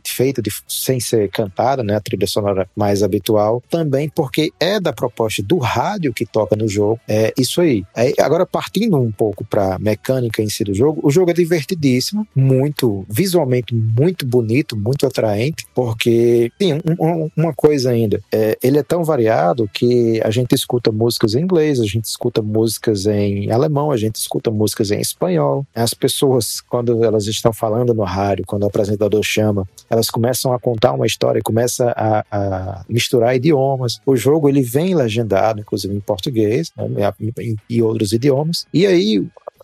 feita sem ser cantada, né, a trilha sonora mais habitual, também porque é da proposta do rádio que toca no jogo. É isso aí. É, agora, partindo um pouco para mecânica em si do jogo, o jogo é divertidíssimo, muito, visualmente muito bonito, muito atraente, porque tem um, uma coisa ainda, é, ele é tão variado que a gente escuta músicas em inglês, a gente escuta músicas em alemão, a gente escuta músicas em espanhol. As pessoas, quando elas estão falando no rádio, quando o apresentador chama, elas começam a contar uma história começa a, a misturar idiomas. O jogo ele vem legendado, inclusive em português né, e outros idiomas. E aí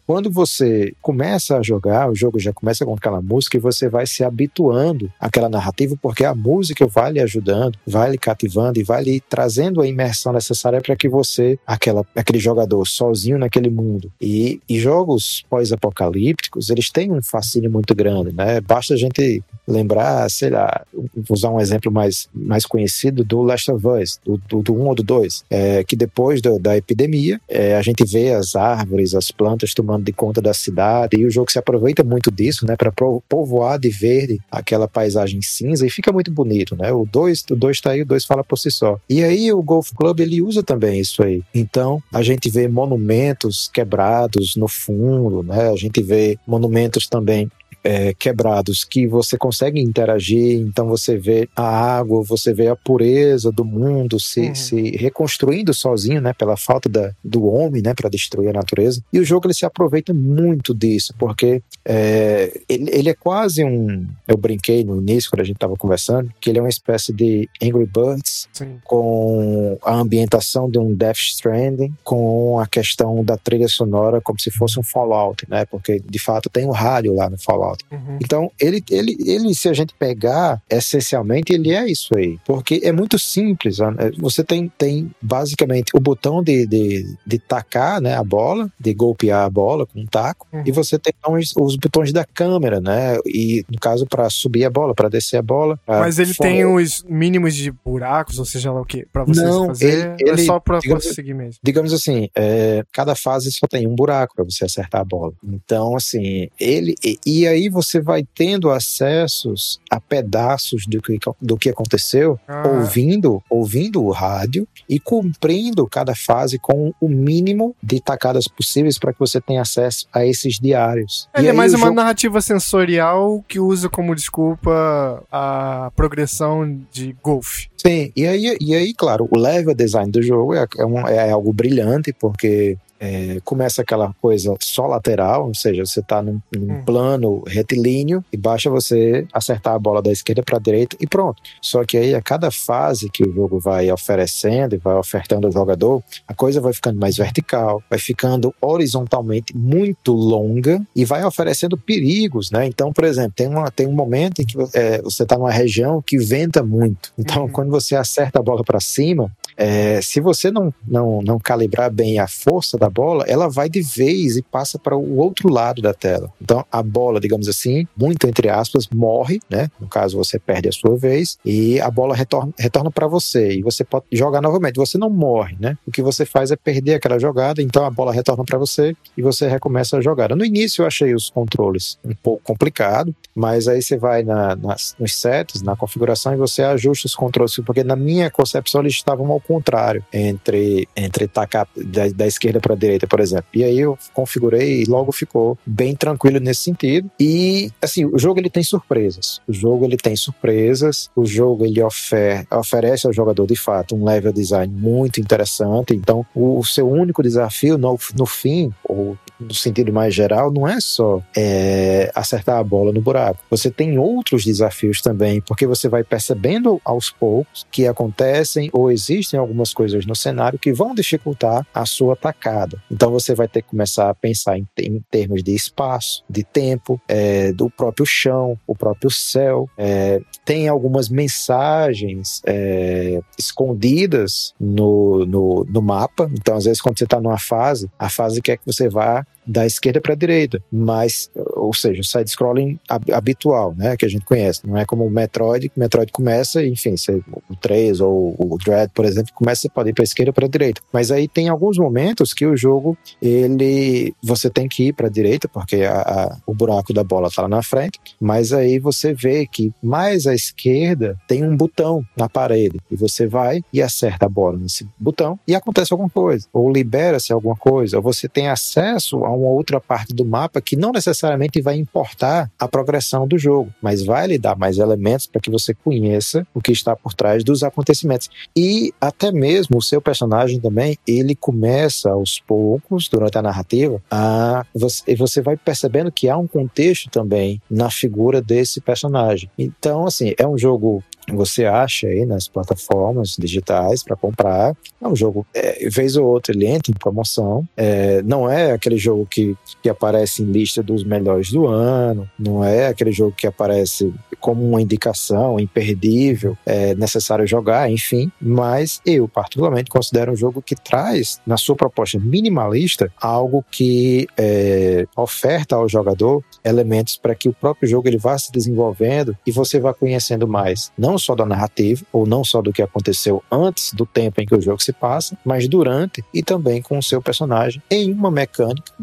quando você começa a jogar, o jogo já começa com aquela música e você vai se habituando àquela narrativa, porque a música vai lhe ajudando, vai lhe cativando e vai lhe trazendo a imersão necessária para que você, aquela, aquele jogador sozinho naquele mundo. E, e jogos pós-apocalípticos, eles têm um fascínio muito grande, né? Basta a gente lembrar, sei lá, usar um exemplo mais, mais conhecido do Last of Us, do, do, do 1 ou do 2, é, que depois do, da epidemia, é, a gente vê as árvores, as plantas tomando de conta da cidade, e o jogo se aproveita muito disso, né, para povoar de verde aquela paisagem cinza, e fica muito bonito, né? O 2 o dois tá aí, o 2 fala por si só. E aí o Golf Club, ele usa também isso aí. Então, a gente vê monumentos quebrados no fundo, né? A gente vê monumentos também é, quebrados que você consegue interagir, então você vê a água, você vê a pureza do mundo se, uhum. se reconstruindo sozinho, né, pela falta da, do homem, né, para destruir a natureza. E o jogo ele se aproveita muito disso, porque é, ele, ele, é quase um. Eu brinquei no início, quando a gente estava conversando, que ele é uma espécie de Angry Birds Sim. com a ambientação de um Death Stranding, com a questão da trilha sonora como se fosse um Fallout, né, porque de fato tem um rádio lá no Fallout. Uhum. Então, ele, ele, ele, se a gente pegar, essencialmente, ele é isso aí. Porque é muito simples. Né? Você tem, tem basicamente o botão de, de, de tacar né, a bola, de golpear a bola com um taco, uhum. e você tem os, os, botões da câmera, né? E no caso, para subir a bola, para descer a bola. Mas ele tem os mínimos de buracos, ou seja lá o que, para você Não, fazer? Ele, ele, é só para conseguir mesmo. Digamos assim, é, cada fase só tem um buraco para você acertar a bola. Então, assim, ele. E, e aí aí você vai tendo acessos a pedaços do que, do que aconteceu, ah. ouvindo, ouvindo o rádio e cumprindo cada fase com o mínimo de tacadas possíveis para que você tenha acesso a esses diários. Ele é mais uma jogo... narrativa sensorial que usa como desculpa a progressão de golfe. Sim, e aí, e aí, claro, o level design do jogo é, é, um, é algo brilhante, porque é, começa aquela coisa só lateral, ou seja, você está num, num hum. plano retilíneo e basta você acertar a bola da esquerda para a direita e pronto. Só que aí a cada fase que o jogo vai oferecendo e vai ofertando ao jogador, a coisa vai ficando mais vertical, vai ficando horizontalmente muito longa e vai oferecendo perigos, né? Então, por exemplo, tem, uma, tem um momento em que é, você está numa região que venta muito. Então, uhum. quando você acerta a bola para cima, é, se você não, não, não calibrar bem a força da bola, ela vai de vez e passa para o outro lado da tela. Então a bola, digamos assim, muito entre aspas, morre, né? No caso você perde a sua vez e a bola retorna, retorna para você e você pode jogar novamente. Você não morre, né? O que você faz é perder aquela jogada, então a bola retorna para você e você recomeça a jogada. No início eu achei os controles um pouco complicado, mas aí você vai na, nas, nos sets, na configuração e você ajusta os controles, porque na minha concepção eles estavam ao contrário entre, entre tacar da, da esquerda para a direita, por exemplo. E aí eu configurei e logo ficou bem tranquilo nesse sentido. E assim, o jogo ele tem surpresas. O jogo ele tem surpresas. O jogo ele ofer oferece ao jogador de fato um level design muito interessante. Então, o, o seu único desafio no, no fim, ou no sentido mais geral, não é só é, acertar a bola no buraco. Você tem outros desafios também, porque você vai percebendo aos poucos que acontecem ou existem algumas coisas no cenário que vão dificultar a sua atacada. Então você vai ter que começar a pensar em, em termos de espaço, de tempo, é, do próprio chão, o próprio céu. É, tem algumas mensagens é, escondidas no, no, no mapa. Então, às vezes, quando você está numa fase, a fase quer que você vá da esquerda para a direita, mas, ou seja, o side-scrolling habitual, né, que a gente conhece. Não é como o Metroid, que o Metroid começa, enfim, você, o 3 ou o Dread, por exemplo, começa, você pode ir para esquerda ou para direita. Mas aí tem alguns momentos que o jogo, ele, você tem que ir para a direita, porque a, a, o buraco da bola está lá na frente, mas aí você vê que mais à esquerda tem um botão na parede, e você vai e acerta a bola nesse botão e acontece alguma coisa, ou libera-se alguma coisa, ou você tem acesso a um uma outra parte do mapa que não necessariamente vai importar a progressão do jogo, mas vai lhe dar mais elementos para que você conheça o que está por trás dos acontecimentos. E até mesmo o seu personagem também, ele começa aos poucos, durante a narrativa, a você, você vai percebendo que há um contexto também na figura desse personagem. Então, assim, é um jogo você acha aí nas plataformas digitais para comprar. É um jogo, é, vez ou outra ele entra em promoção. É, não é aquele jogo jogo que, que aparece em lista dos melhores do ano, não é aquele jogo que aparece como uma indicação imperdível, é necessário jogar, enfim. Mas eu, particularmente, considero um jogo que traz, na sua proposta minimalista, algo que é, oferta ao jogador elementos para que o próprio jogo ele vá se desenvolvendo e você vá conhecendo mais, não só da narrativa, ou não só do que aconteceu antes do tempo em que o jogo se passa, mas durante e também com o seu personagem em uma mecânica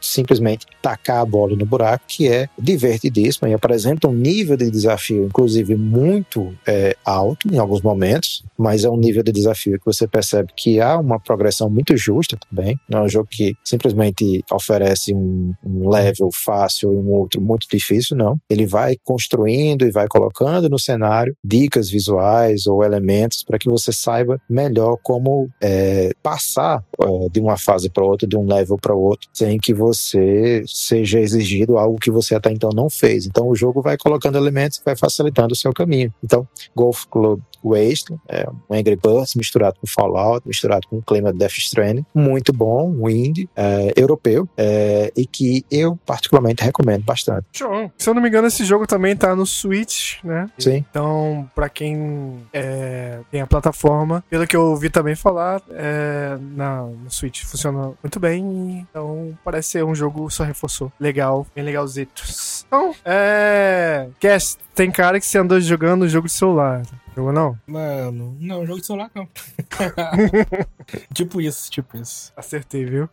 simplesmente tacar a bola no buraco, que é divertidíssima e apresenta um nível de desafio, inclusive, muito é, alto em alguns momentos, mas é um nível de desafio que você percebe que há uma progressão muito justa também. Não é um jogo que simplesmente oferece um, um level fácil e um outro muito difícil, não. Ele vai construindo e vai colocando no cenário dicas visuais ou elementos para que você saiba melhor como é, passar é, de uma fase para outra, de um level para outro, sem que você seja exigido algo que você até então não fez. Então o jogo vai colocando elementos vai facilitando o seu caminho. Então, Golf Club Wasteland, é um Angry Birds misturado com Fallout, misturado com o clima de Death Stranding, muito bom, um indie é, europeu, é, e que eu particularmente recomendo bastante. Show. Se eu não me engano, esse jogo também tá no Switch, né? Sim. Então, pra quem é, tem a plataforma, pelo que eu ouvi também falar, é, na, no Switch funciona muito bem, então parece ser um jogo só reforçou. Legal, bem legalzitos. Então, é... Cast, tem cara que você andou jogando jogo de celular. Jogou não? Mano, não, jogo de celular não. [laughs] tipo isso, tipo isso. Acertei, viu?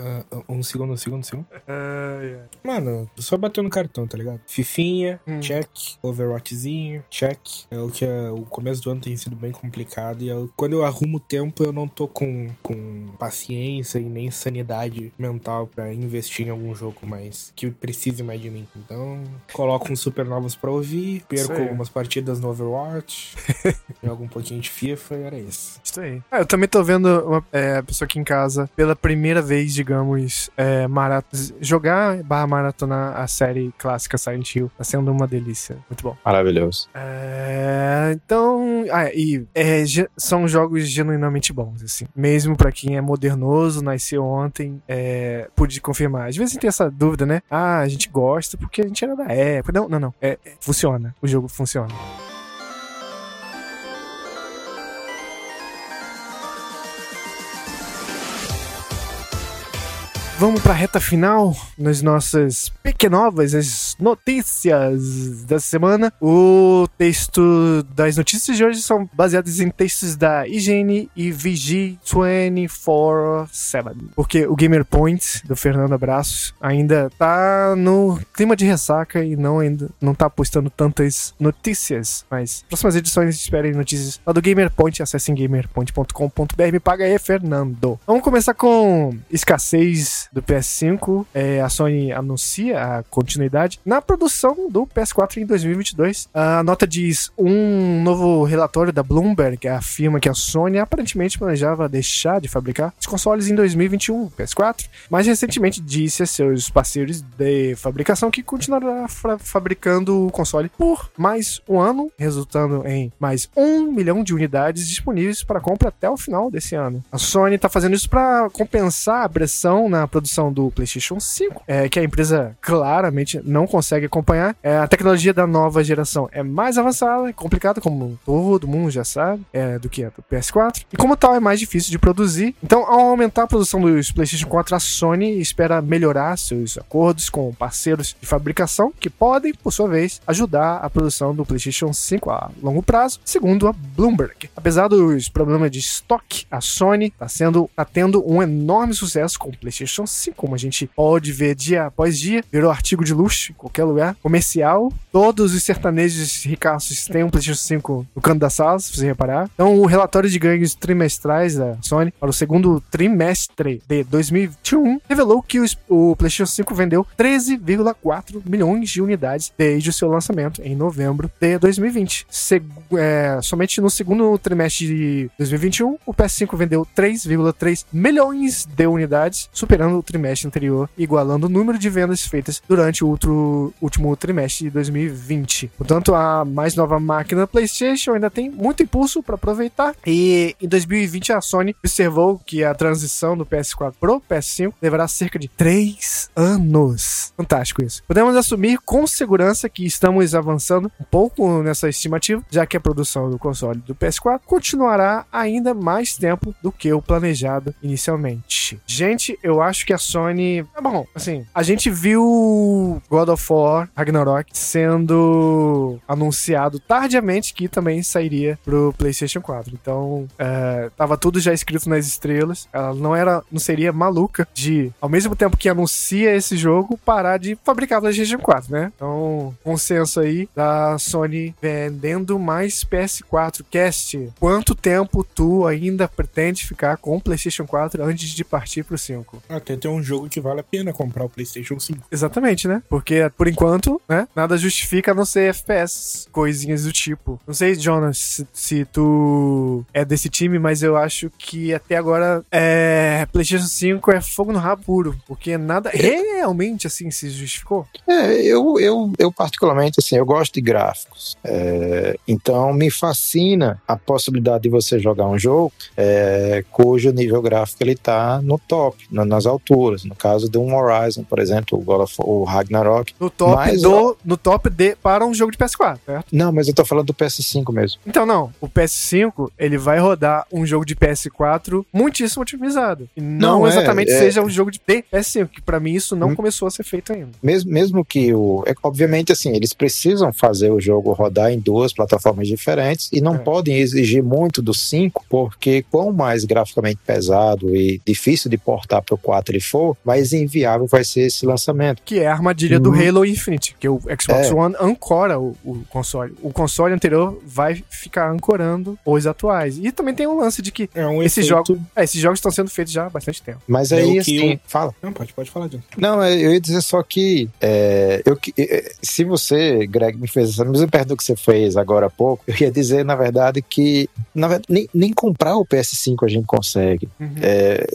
Uh, um segundo, um segundo, um segundo. Uh, yeah. Mano, só bateu no cartão, tá ligado? Fifinha, Hum. check. Overwatchzinho, check. É o que é, o começo do ano tem sido bem complicado. E eu- quando eu arrumo o tempo, eu não tô com, com paciência e nem sanidade mental pra investir em algum jogo mais que precise mais de mim. Então, coloco uns supernovas pra ouvir, perco aí. algumas partidas no Overwatch, [laughs] jogo um pouquinho de FIFA e era isso. Isso aí. Ah, eu também tô vendo uma é, pessoa aqui em casa pela primeira vez, digamos, é, marat jogar barra maratona a série clássica Silent Hill. Tá sendo uma delícia. Muito bom. Maravilhoso. É, então, ah, e é, são jogos genuinamente bons, assim. Mesmo pra quem é modernoso, nasceu ontem, é, pude confirmar. Às vezes tem essa dúvida, né? Ah, a gente gosta porque a gente era da época. Não, não, não. É, é, funciona. O jogo funciona. Vamos pra reta final nas nossas pequenovas, as notícias da semana. O texto das notícias de hoje são baseados em textos da IGN e VG 24-7. Porque o Gamer Point, do Fernando Abraços, ainda tá no clima de ressaca e não, ainda, não tá postando tantas notícias. Mas próximas edições esperem notícias lá do Gamer Point. Acessem gamerpoint.com.br. Me paga aí, Fernando. Vamos começar com escassez do PS5. É, a Sony anuncia a continuidade na produção do PS4 em 2022. A nota diz um novo relatório da Bloomberg afirma que a Sony aparentemente planejava deixar de fabricar os consoles em 2021, PS4, mas recentemente disse a seus parceiros de fabricação que continuará fa- fabricando o console por mais um ano, resultando em mais um milhão de unidades disponíveis para compra até o final desse ano. A Sony está fazendo isso para compensar a pressão na produção do PlayStation 5, é, que a empresa claramente não consegue acompanhar. É, a tecnologia da nova geração é mais avançada, é complicada, como todo mundo já sabe, é, do que a do PS4. E como tal, é mais difícil de produzir. Então, ao aumentar a produção dos PlayStation 4, a Sony espera melhorar seus acordos com parceiros de fabricação, que podem, por sua vez, ajudar a produção do PlayStation 5 a longo prazo, segundo a Bloomberg. Apesar dos problemas de estoque, a Sony está sendo tá tendo um enorme sucesso com o PlayStation 5, como a gente pode ver dia após dia, virou artigo de luxo em qualquer lugar, comercial. Todos os sertanejos ricaços têm um PlayStation 5 no canto da sala, se você reparar. Então, o relatório de ganhos trimestrais da Sony para o segundo trimestre de 2021 revelou que os- o PlayStation 5 vendeu 13,4 milhões de unidades desde o seu lançamento em novembro de 2020. Seg- é, somente no segundo trimestre de 2021, o PS5 vendeu 3,3 milhões de unidades, superando o trimestre anterior, igualando o número de vendas feitas durante o outro, último trimestre de 2020. Portanto, a mais nova máquina PlayStation ainda tem muito impulso para aproveitar. E em 2020 a Sony observou que a transição do PS4 pro PS5 levará cerca de 3 anos. Fantástico isso. Podemos assumir com segurança que estamos avançando um pouco nessa estimativa, já que a produção do console do PS4 continuará ainda mais tempo do que o planejado inicialmente. Gente, eu acho que a Sony. É bom, assim, a gente viu God of War Ragnarok sendo anunciado tardiamente que também sairia pro PlayStation 4. Então, é, tava tudo já escrito nas estrelas. Ela não era, não seria maluca de, ao mesmo tempo que anuncia esse jogo, parar de fabricar PlayStation 4, né? Então, consenso aí da Sony vendendo mais PS4. Cast, quanto tempo tu ainda pretende ficar com o PlayStation 4 antes de partir pro 5? Até ter um jogo que vale a pena comprar o PlayStation 5. Exatamente, né? Porque por enquanto, né, nada justifica a não ser FPS, coisinhas do tipo. Não sei, Jonas, se, se tu é desse time, mas eu acho que até agora é PlayStation 5 é fogo no rabo puro, porque nada realmente assim se justificou. É, eu, eu, eu particularmente, assim, eu gosto de gráficos. É, então me fascina a possibilidade de você jogar um jogo é, cujo nível gráfico ele tá no top, na, nas alturas. No caso de um Horizon, por exemplo, o, God of, o Ragnarok. No top, Mas, do, no top de para um jogo de PS4, certo? Não, mas eu tô falando do PS5 mesmo. Então não, o PS5 ele vai rodar um jogo de PS4 muitíssimo otimizado. E não, Não, é, exatamente é- seja um jogo de PS5, que pra mim isso não Hum. começou a ser feito ainda. Mesmo, mesmo que o. É, obviamente, assim, eles precisam fazer o jogo rodar em duas plataformas diferentes e não É. podem exigir muito do 5, porque quão mais graficamente pesado e difícil de portar pro 4 ele for, mais inviável vai ser esse lançamento. Que é a armadilha do Hum. Halo Infinite, que o Xbox É. One ancora o, o console. O console anterior vai ficar ancorando os atuais. E também tem o lance de que É um Esse efeito... jogo- é, esses jogos estão sendo feitos já há bastante tempo. Mas É aí, assim, o- fala. Não, pode, pode falar, John. Não, é, eu ia dizer só que é, eu, que- se você, Greg, me fez essa mesma pergunta que você fez agora há pouco, eu ia dizer, na verdade, que na verdade, nem, nem comprar o PS5 a gente consegue. É,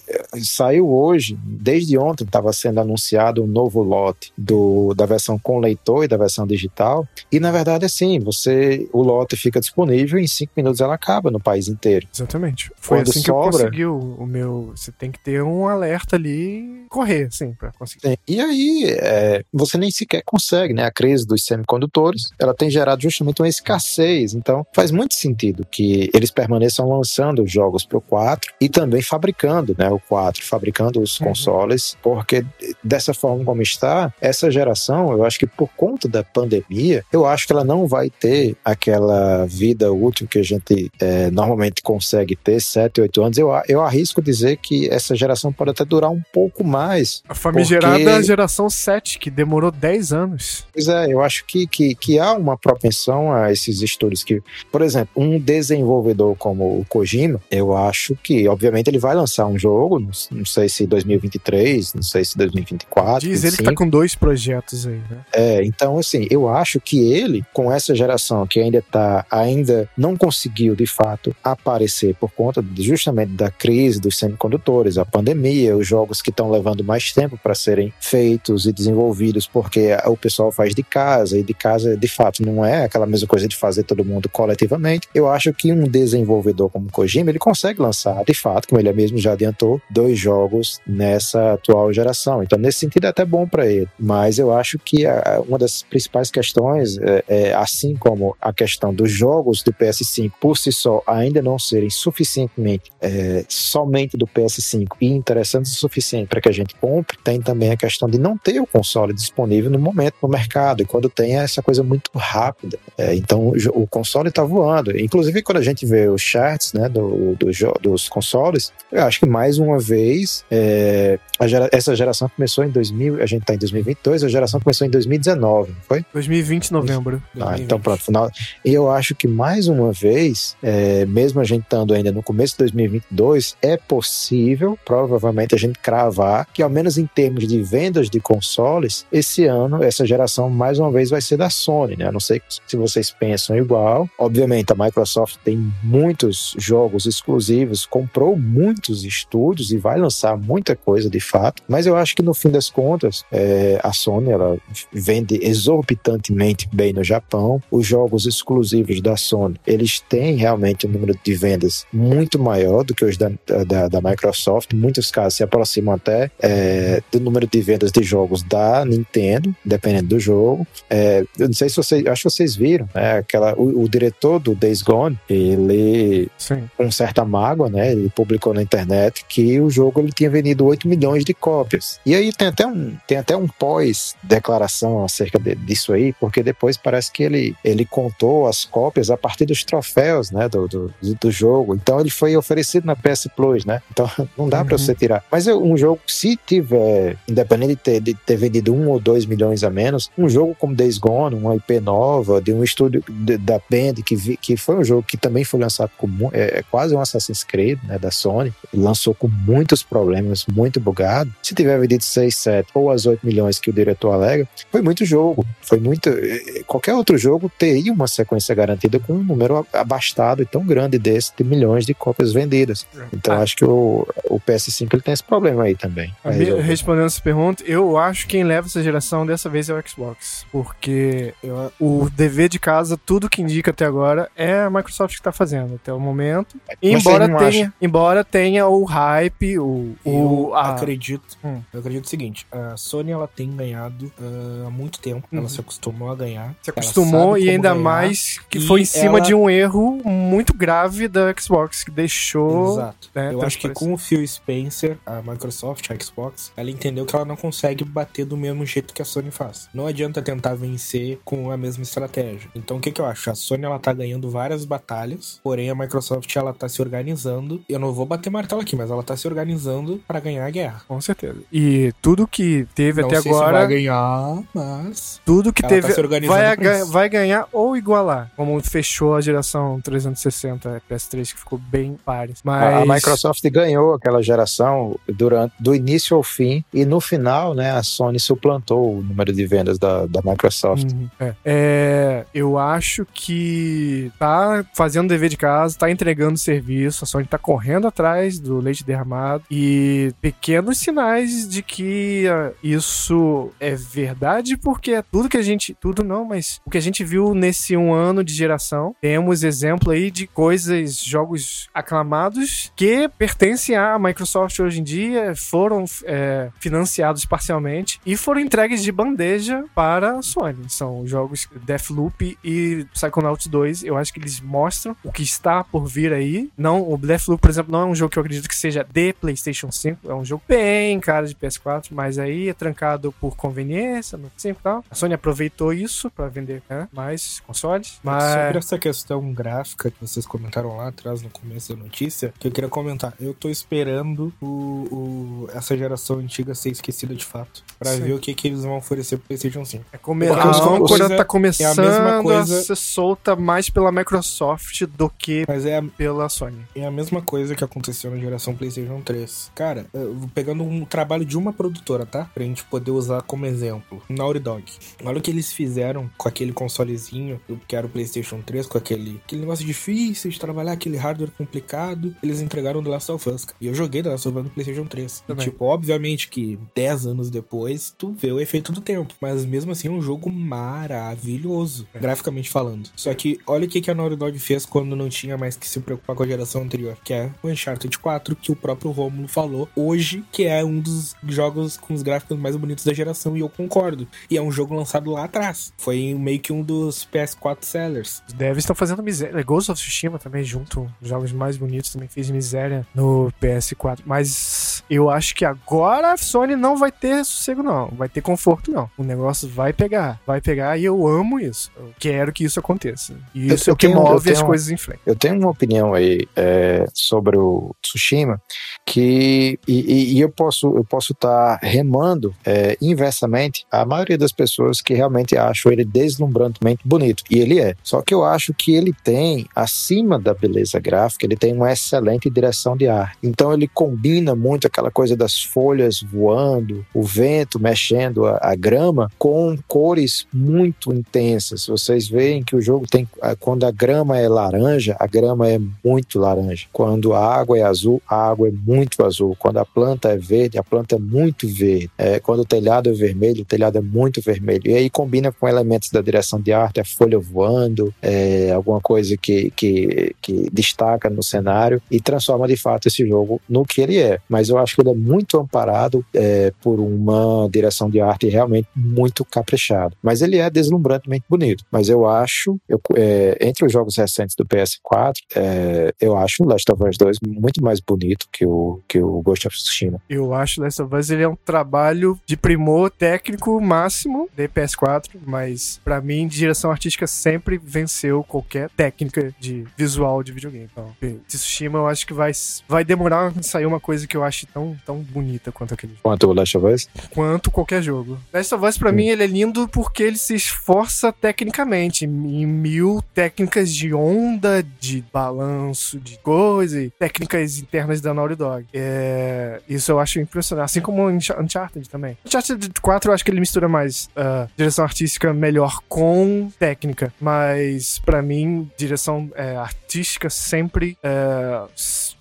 saiu hoje, desde ontem estava sendo anunciado um novo lote do, da versão com leitor e da versão digital. E na verdade, assim, você o lote fica disponível e em cinco minutos ela acaba no país inteiro. Exatamente. Foi Quando assim que eu sobra- consegui o, o meu. Você tem que ter um alerta ali e correr, assim, pra conseguir. Sim. E aí, é, você nem sequer consegue, né? A crise dos semicondutores, ela tem gerado justamente uma escassez. Então, faz muito sentido que eles permaneçam lançando os jogos para o 4 e também fabricando, né? O 4, fabricando os Uhum. Consoles, porque dessa forma como está, essa geração, eu acho que por conta da pandemia, eu acho que ela não vai ter aquela vida útil que a gente é, normalmente consegue ter, 7, 8 anos. Eu, eu arrisco dizer que essa geração pode até durar um pouco mais, A famigerada Porque- geração 7, que demorou 10 anos. Pois é, eu acho que, que, que há uma propensão a esses estúdios que, por exemplo, um desenvolvedor como o Kojima, eu acho que, obviamente, ele vai lançar um jogo, não, sei se 2023, não sei se 2024. Diz ele que tá 25. com dois projetos aí, né? É, então, assim, eu acho que ele, com essa geração que ainda tá, ainda não conseguiu, de fato, aparecer por conta justamente da crise dos semicondutores, a pandemia, os jogos que estão levando mais tempo para serem feitos e desenvolvidos, porque o pessoal faz de casa, e de casa, de fato, não é aquela mesma coisa de fazer todo mundo coletivamente. Eu acho que um desenvolvedor como Kojima, ele consegue lançar, de fato, como ele mesmo já adiantou, dois jogos nessa atual geração. Então, nesse sentido, é até bom para ele. Mas eu acho que a- uma das principais questões, é, é, assim como a questão dos jogos do PS5 por si só ainda não serem suficientemente é, somente do PS5 e interessantes o suficiente para que a gente compre, tem também a questão de não ter o console disponível no momento no mercado. E quando tem é essa coisa muito rápida. É, então o o console está voando. Inclusive, quando a gente vê os charts né, do, do dos consoles, eu acho que mais uma vez é, a gera- essa geração começou em 2000, a gente está em 2022, a geração começou em 2019, não foi? 2020, novembro. Ah, então pronto, final. E eu acho que mais uma vez, é, mesmo a gente estando ainda no começo de 2022, é possível, provavelmente, a gente cravar que, ao menos em termos de vendas de consoles, esse ano, essa geração, mais uma vez, vai ser da Sony, né? Não sei se vocês pensam igual. Obviamente, a Microsoft tem muitos jogos exclusivos, comprou muitos estúdios e vai lançar muita coisa de fato, mas eu acho que no fim das contas, é, a Sony ela vende exorbitantemente bem no Japão. Os jogos exclusivos da Sony, eles têm realmente um número de vendas muito maior do que os da, da, da Microsoft. Em muitos casos se aproximam até é, do número de vendas de jogos da Nintendo, dependendo do jogo. É, eu não sei se vocês, acho que vocês viram, né? Aquela, o, o diretor do Days Gone, ele, Sim. com certa mágoa, né? Ele publicou na internet que o jogo ele tinha vendido 8 milhões de cópias. E aí tem até um, tem até um pós-declaração acerca de, disso aí, porque depois parece que ele, ele contou as cópias a partir dos troféus, né? Do, do, do jogo. Então ele foi oferecido na PS Plus, né? Então [laughs] não dá uhum. para você tirar. Mas um jogo, se tiver, independente de ter, de ter vendido um ou dois milhões a menos, um jogo como Days Gone, uma IP nova, de um estúdio de, da Band, que, vi, que foi um jogo que também foi lançado com é, é quase um Assassin's Creed, né, da Sony, lançou com muitos problemas, muito bugado. Se tiver vendido 6, 7 ou as 8 milhões que o diretor alega, foi muito jogo. Foi muito. É, qualquer outro jogo teria uma sequência garantida com um número abastado e tão grande desse de milhões de cópias vendidas. Então ah. acho que o, o PS5 ele tem esse problema aí também. Respondendo essa pergunta, eu acho que quem leva essa geração dessa vez é o Xbox. Porque eu, o dever de casa, tudo que indica até agora, é a Microsoft que está fazendo até o momento. embora tenha, embora tenha o hype, o. o a... acredito. Hum. Eu acredito o seguinte: a Sony ela tem ganhado uh, há muito tempo. Uhum. Ela se acostumou a ganhar. Se acostumou e ainda ganhar, mais que foi em cima ela... de um erro muito grave da Xbox, que deixou. Exato. Né, eu acho que com o Phil Spencer, a Microsoft, a Xbox, ela entendeu que ela não consegue bater do mesmo jeito que a Sony faz. Não adianta tentar vencer com a mesma estratégia. Então o que, que eu acho? A Sony ela tá ganhando várias batalhas, porém a Microsoft ela tá se organizando. Eu não vou bater martelo aqui, mas ela tá se organizando para ganhar a guerra. Com certeza. E tudo que teve não até sei agora. Se vai ganhar, mas. Tudo que teve. Tá vai, vai ganhar ou igualar. Como fechou a geração 360 PS3, que ficou bem pares. Mas... A, a Microsoft ganhou aquela geração durante do início ao fim. E no final, né, a Sony suplantou o número de vendas da, da Microsoft. Uhum, é. é. eu acho que tá fazendo dever de casa, tá entregando serviço, a Sony tá correndo atrás do leite derramado e pequenos sinais de que uh, isso é verdade, porque é tudo que a gente. Tudo não, mas o que a gente viu nesse um ano de geração, temos exemplo aí de coisas, jogos aclamados que pertencem à Microsoft hoje em dia, foram é, financiados parcialmente e foram entregues de bandeja para a Sony. São jogos Deathloop e Psychonauts 2. Eu acho que eles mostram o que está por vir aí. Não, o Deathloop, por exemplo, não é um jogo que eu acredito que seja de PlayStation 5. É um jogo bem cara de PS4, mas aí é trancado por conveniência no 5 e tal. A Sony aproveitou isso para vender né, mais consoles. Mas... Sobre essa questão gráfica que vocês comentaram lá atrás no começo da notícia, que eu queria comentar. Eu tô esperando o, o essa geração antiga ser esquecida de fato. para ver o que, que eles vão oferecer pro PlayStation 5. É come... a âncora tá começando é a, mesma coisa... a ser solta mais pela Microsoft do que Mas é a... pela Sony. É a mesma coisa que aconteceu na geração PlayStation 3. Cara, pegando um trabalho de uma produtora, tá? Pra gente poder usar como exemplo. Naughty Dog. Olha o que eles fizeram com aquele consolezinho que era o PlayStation 3, com aquele, aquele negócio difícil de trabalhar, aquele hardware complicado. Eles entregaram The Last of Us. E eu joguei The Last of Us no PlayStation 3. E, tipo, obviamente que 10 anos depois, tu vê o efeito do tempo. Mas mesmo assim, é um jogo maravilhoso, é. graficamente falando. Só que olha o que, que a Naughty Dog fez quando não tinha mais que se preocupar com a geração anterior, que é o Uncharted 4, que o próprio Romulo falou hoje, que é um dos jogos com os gráficos mais bonitos da geração, e eu concordo. E é um jogo lançado lá atrás. Foi meio que um dos PS4 sellers. Os devs estão fazendo miséria. Ghost of Tsushima também, junto, jogos mais bonitos, também fez miséria no PS4. Mas eu acho que agora a Sony não vai ter sossego, não. Vai ter conforto, não. O negócio vai pegar. Vai pegar e eu amo isso. Eu quero que isso aconteça. E isso eu, é o que tenho, move as coisas em frente. Eu tenho uma opinião aí é, sobre o Tsushima que. E, e eu posso eu posso estar tá remando é, inversamente a maioria das pessoas que realmente acham ele deslumbrantemente bonito. E ele é. Só que eu acho que ele tem, acima da beleza gráfica, ele tem uma excelente direção de arte. Então ele combina muito aquela coisa das folhas voando, o vento mexendo a, a grama, com cores muito intensas. Vocês veem que o jogo tem. Quando a grama é laranja, a grama é muito laranja. Quando a água é azul, a água é muito azul. Quando a planta é verde, a planta é muito verde. É, quando o telhado é vermelho, o telhado é muito vermelho. E aí combina com elementos da direção de arte, a folha voando, é, alguma coisa que, que, que destaca no cenário e transforma de fato esse jogo no que ele é. Mas eu acho que ele é muito amparado é, por uma direção de arte realmente muito caprichada. Mas ele é deslumbrantemente bonito. Mas eu acho, eu, é, entre os jogos recentes do PS4, é, eu acho o Last of Us 2 muito mais bonito que o, que o Ghost of Tsushima. Eu acho o Last of Us ele é um trabalho de primor técnico máximo de PS4, mas para mim, direção artística sempre venceu qualquer técnica de visual de videogame. Então, Tsushima eu acho que vai, vai demorar a sair uma coisa que eu acho tão, tão bonita quanto aquele jogo. Quanto o Last of Us? Quanto qualquer jogo. Last of Us, pra hum. mim, ele é lindo porque ele se esforça tecnicamente em mil técnicas de onda, de balanço, de coisa, técnicas internas da Naughty Dog. É, isso eu acho impressionante. Assim como Uncharted também. Uncharted 4 eu acho que ele mistura mais uh, direção artística melhor com técnica, mas para mim, direção é, artística sempre é,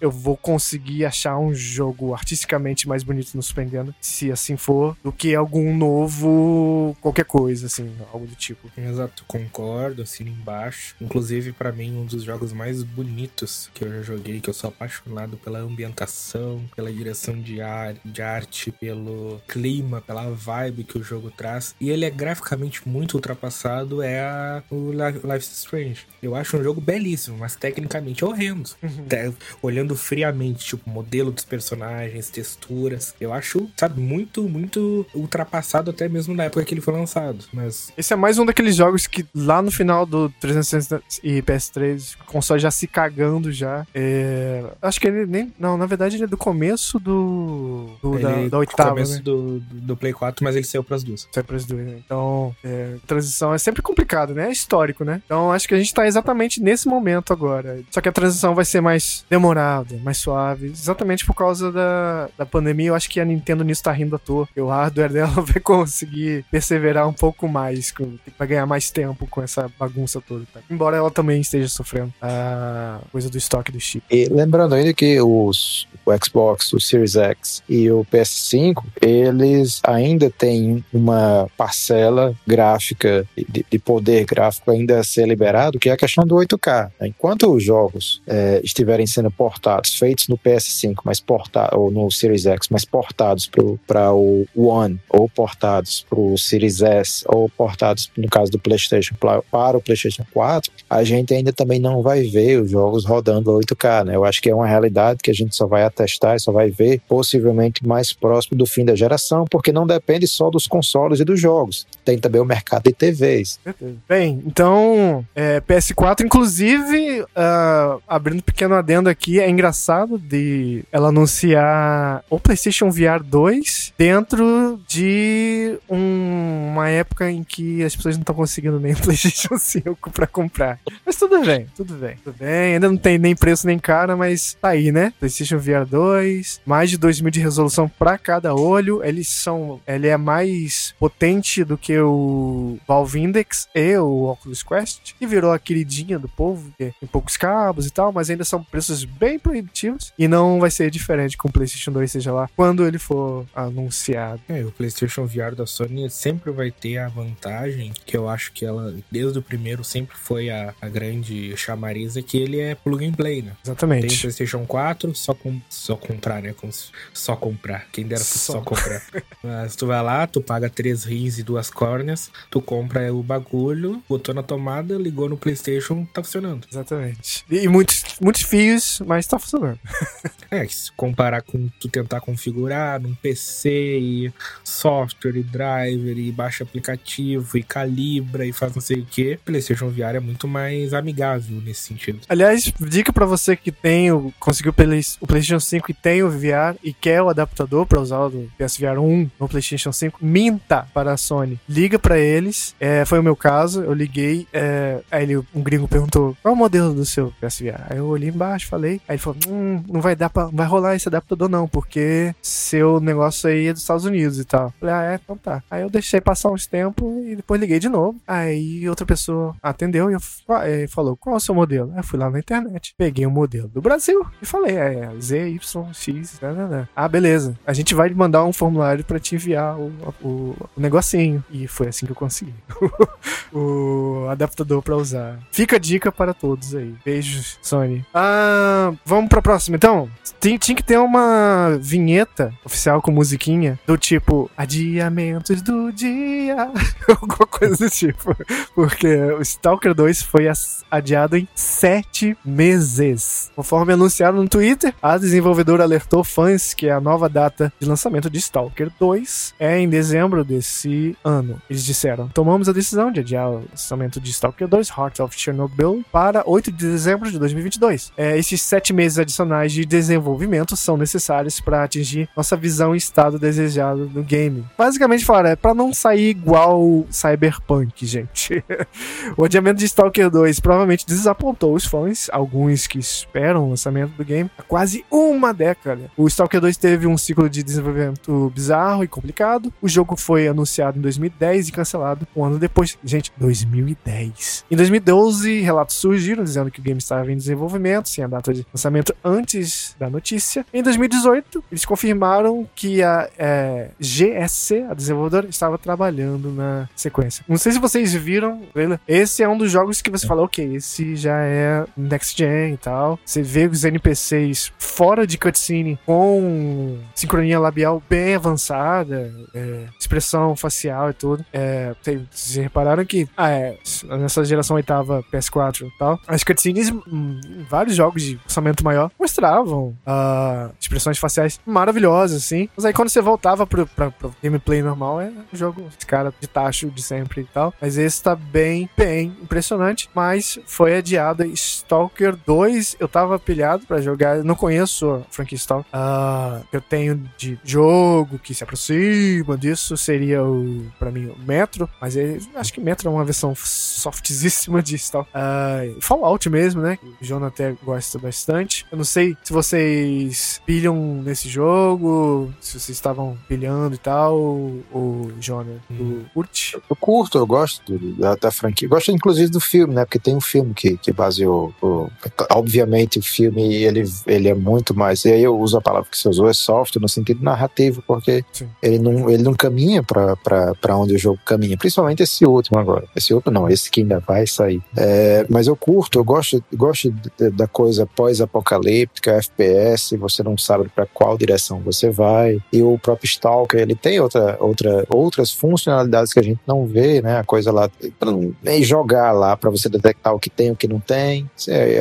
eu vou conseguir achar um jogo artisticamente mais bonito no Super Nintendo, se assim for, do que algum novo qualquer coisa, assim, algo do tipo. Exato, concordo, assino embaixo. Inclusive, para mim, um dos jogos mais bonitos que eu já joguei, que eu sou apaixonado pela ambientação, pela direção de, ar, de arte, pelo clima, pela vibe que o jogo traz. E ele é graficamente muito ultrapassado, é a, o Life is Strange. Eu acho um jogo belíssimo, mas tecnicamente horrendo. Uhum. Olhando friamente, tipo, modelo dos personagens, texturas. Eu acho, sabe, muito, muito ultrapassado até mesmo na época que ele foi lançado. Mas. Esse é mais um daqueles jogos que lá no final do 360 e PS3, o console já se cagando já. É... Acho que ele nem. Não, na verdade ele é do começo do. do da, da oitava. começo né? do, do Play 4, mas ele saiu pras duas. Saiu pras duas, né? Então, é, transição é sempre complicado, né? É histórico, né? Então acho que a gente tá exatamente nesse momento agora. Só que a transição vai ser mais demorada, mais suave. Exatamente por causa da, da pandemia, eu acho que a Nintendo nisso tá rindo à toa. E o hardware [laughs] dela vai conseguir perseverar um pouco mais, vai ganhar mais tempo com essa bagunça toda. Tá? Embora ela também esteja sofrendo a coisa do estoque do chip. E lembrando ainda que os, o Xbox, o Series X e o PS5, eles ainda têm uma parcela gráfica, de, de poder gráfico ainda a ser liberado, que é a questão do 8K. Enquanto os jogos é, estiverem sendo portados, feitos no PS5, mas portados, ou no Series X, mas portados para o One, ou portados para o Series S, ou portados, no caso do PlayStation, para o PlayStation 4, a gente ainda também não vai ver os jogos rodando 8K, né? Eu acho que é uma realidade que a gente só vai atestar e só vai ver possivelmente mais próximo do fim da geração, porque não depende só dos consoles e dos jogos. Tem também o mercado de TVs. Bem, então, é, PS4, inclusive, uh, abrindo um pequeno adendo aqui, é engraçado de ela anunciar o PlayStation VR 2 dentro de um, uma época em que as pessoas não estão conseguindo nem o [laughs] PlayStation 5 para comprar. Mas tudo bem, tudo bem, tudo bem. Ainda não tem nem preço nem cara, mas tá aí, né? PlayStation VR 2, mais de 2 mil de resolução para cada olho. Eles são, ele é mais potente do que o Valve Index e o Oculus Quest, que virou a queridinha do povo, que tem poucos cabos e tal, mas ainda são preços bem proibitivos e não vai ser diferente com o PlayStation 2, seja lá quando ele for anunciado. É, o PlayStation VR da Sony sempre vai ter a vantagem que eu acho que ela, desde o primeiro, sempre foi a, a grande chamariza, que ele é plug and play, né? Exatamente. Tem PlayStation 4, só, com, só comprar, né? Com, só comprar. Quem dera só, só comprar. [laughs] mas tu vai lá, tu paga três rins e duas tu compra o bagulho, botou na tomada, ligou no PlayStation, tá funcionando. Exatamente. E muitos, muitos fios, mas tá funcionando. [laughs] é, se comparar com tu tentar configurar num PC e software e driver e baixa aplicativo e calibra e faz não sei o que, PlayStation VR é muito mais amigável nesse sentido. Aliás, dica para você que tem o conseguiu o PlayStation 5 e tem o VR e quer o adaptador para usar o PSVR 1 no PlayStation 5, minta para a Sony. Liga para eles. É, foi o meu caso, eu liguei, é, aí ele, um gringo perguntou: "Qual é o modelo do seu PSVR?" Aí eu olhei embaixo, falei, aí ele falou: "Hum, não vai dar para não vai rolar esse adaptador não, porque seu negócio aí é dos Estados Unidos e tal". Falei: "Ah, é, então tá". Aí eu deixei passar uns tempos e depois liguei de novo. Aí outra pessoa atendeu e eu, falou: "Qual é o seu modelo?" Aí eu fui lá na internet, peguei o modelo do Brasil e falei: "É, Z Y, X, né, né, né. Ah, beleza. A gente vai mandar um formulário pra te enviar o, o, o negocinho. Foi assim que eu consegui. [laughs] o adaptador pra usar. Fica a dica para todos aí. Beijos, Sony. Ah, vamos pra próxima, então. Tinha, tinha que ter uma vinheta oficial com musiquinha do tipo adiamentos do dia. [laughs] Alguma coisa do tipo. Porque o Stalker 2 foi adiado em sete meses. Conforme anunciado no Twitter, a desenvolvedora alertou fãs que a nova data de lançamento de Stalker 2 é em dezembro desse ano. Eles disseram: tomamos a decisão de adiar o lançamento de Stalker 2 Heart of Chernobyl para 8 de dezembro de 2022. É, esses sete meses adicionais de desenvolvimento são necessários para atingir nossa visão e estado desejado do game. Basicamente, falaram, é para não sair igual Cyberpunk, gente. [laughs] o adiamento de Stalker 2 provavelmente desapontou os fãs, alguns que esperam o lançamento do game há quase uma década. O Stalker 2 teve um ciclo de desenvolvimento bizarro e complicado. O jogo foi anunciado em 2010 e cancelado um ano depois. Gente, 2010. Em 2012, relatos surgiram dizendo que o game estava em desenvolvimento, sem a data de lançamento antes da notícia. Em 2018, eles confirmaram que a é, GSC, a desenvolvedora, estava trabalhando na sequência. Não sei se vocês viram, esse é um dos jogos que você fala, ok, esse já é next gen e tal. Você vê os NPCs fora de cutscene com sincronia labial bem avançada, é, expressão facial e tudo. É, vocês repararam que ah, é, nessa geração oitava PS4 e tal, as cutscenes em vários jogos de orçamento maior mostravam uh, expressões faciais maravilhosas, assim. Mas aí quando você voltava pro, pra, pro gameplay normal, é um jogo de cara de tacho de sempre e tal. Mas esse tá bem, bem impressionante. Mas foi adiado Stalker 2. Eu tava pilhado para jogar. Não conheço a franquia Stalker. Uh, eu tenho de jogo que se aproxima disso. Seria o, pra Metro. Mas ele, acho que Metro é uma versão softzíssima de Stalker. Uh, Fallout mesmo, né? O Jonathan até gosta bastante. Eu não sei se vocês pilham nesse jogo, se vocês estavam pilhando e tal, o Jonathan, hum. curte? Eu curto, eu gosto do, da, da, franquia. Gosto inclusive do filme, né? Porque tem um filme que, que baseou. O, obviamente, o filme ele, ele é muito mais. E aí eu uso a palavra que você usou, é soft no sentido narrativo, porque ele não, ele não caminha para onde o jogo caminha. Principalmente esse último agora. Esse outro não, esse que ainda vai sair. É, mas eu curto, eu gosto, gosto da coisa pós-apocalíptica, FPS, você não sabe para qual direção você vai. E o próprio Stalker, ele tem outra, outra, outras funcionalidades que a gente não vê, né? A coisa lá, para nem jogar lá para você detectar o que tem o que não tem.